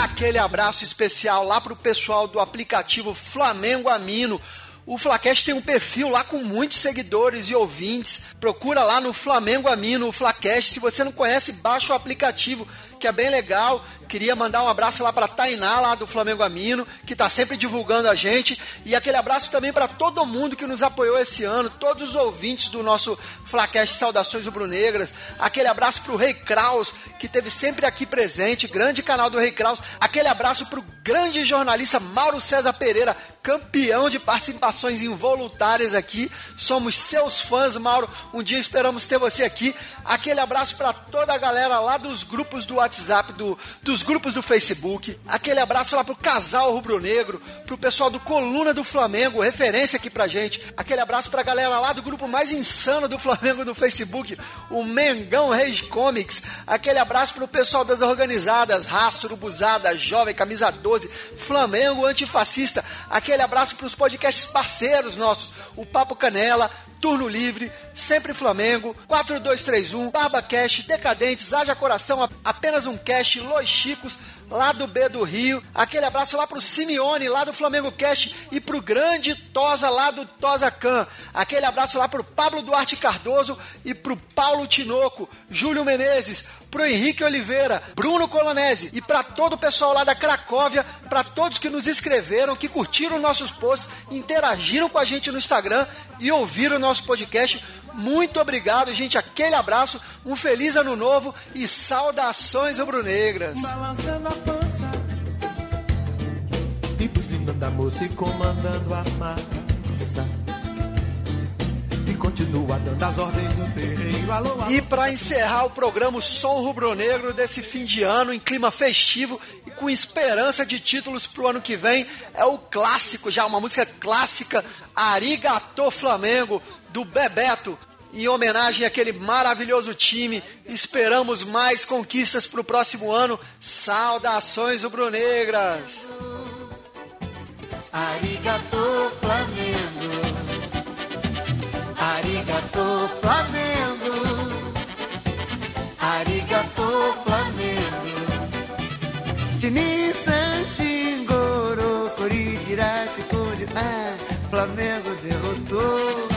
Aquele abraço especial lá pro pessoal do aplicativo Flamengo Amino. O Flacast tem um perfil lá com muitos seguidores e ouvintes. Procura lá no Flamengo Amino, o Flacast. Se você não conhece, baixa o aplicativo, que é bem legal. Queria mandar um abraço lá para Tainá, lá do Flamengo Amino, que está sempre divulgando a gente. E aquele abraço também para todo mundo que nos apoiou esse ano, todos os ouvintes do nosso Flacast Saudações Rubro-Negras. Aquele abraço para o Rei Kraus, que teve sempre aqui presente, grande canal do Rei Kraus. Aquele abraço para o grande jornalista Mauro César Pereira, campeão de participações involuntárias aqui. Somos seus fãs, Mauro. Um dia esperamos ter você aqui. Aquele abraço para toda a galera lá dos grupos do WhatsApp, do, do dos grupos do Facebook. Aquele abraço lá pro casal rubro-negro, pro pessoal do Coluna do Flamengo, referência aqui pra gente. Aquele abraço pra galera lá do grupo mais insano do Flamengo do Facebook, o Mengão Reis Comics. Aquele abraço pro pessoal das organizadas, Raça, Urubuzada, Jovem, Camisa 12, Flamengo Antifascista. Aquele abraço pros podcasts parceiros nossos, o Papo Canela, Turno Livre, Sempre Flamengo, 4231, Barba Cash, Decadentes, Haja Coração, apenas um cash, Los Chicos, lá do B do Rio. Aquele abraço lá pro Simeone, lá do Flamengo Cash, e pro grande Tosa, lá do Tosa Can. Aquele abraço lá pro Pablo Duarte Cardoso e pro Paulo Tinoco, Júlio Menezes, pro Henrique Oliveira, Bruno Colonese e para todo o pessoal lá da Cracóvia, para todos que nos escreveram, que curtiram nossos posts, interagiram com a gente no Instagram e ouviram o nosso podcast. Muito obrigado, gente. Aquele abraço, um feliz ano novo e saudações rubro-negras. Balançando a pança E buzinando a moça e comandando a massa E continua dando as ordens no terreiro Alô, alô E para encerrar o programa o Som Rubro-Negro desse fim de ano, em clima festivo e com esperança de títulos pro ano que vem, é o clássico, já uma música clássica, Arigato Flamengo, do Bebeto. Em homenagem àquele maravilhoso time, esperamos mais conquistas pro próximo ano. Saudações rubro-negras! Arigato Flamengo Arigato Flamengo Arigato Flamengo Tinisan Shingoro Ah, Flamengo derrotou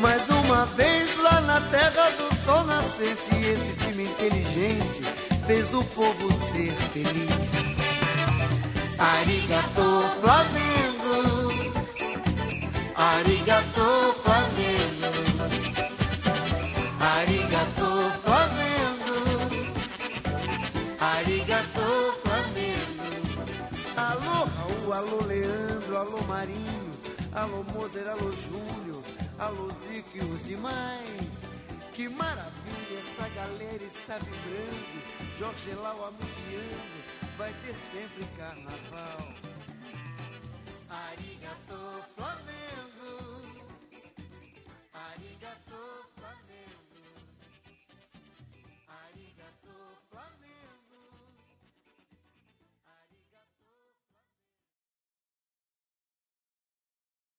Mais uma vez lá na terra do sol nascente Esse time inteligente fez o povo ser feliz. Arigato Flamengo. Arigato Flamengo. Arigato Flamengo. Arigato Flamengo. Alô Raul, alô Leandro, alô Marinho Alô Moser, alô Júlio a luz que os demais. Que maravilha, essa galera está vibrando, Jorge Lau anunciando, vai ter sempre carnaval. Arigato, Flamengo, arigato.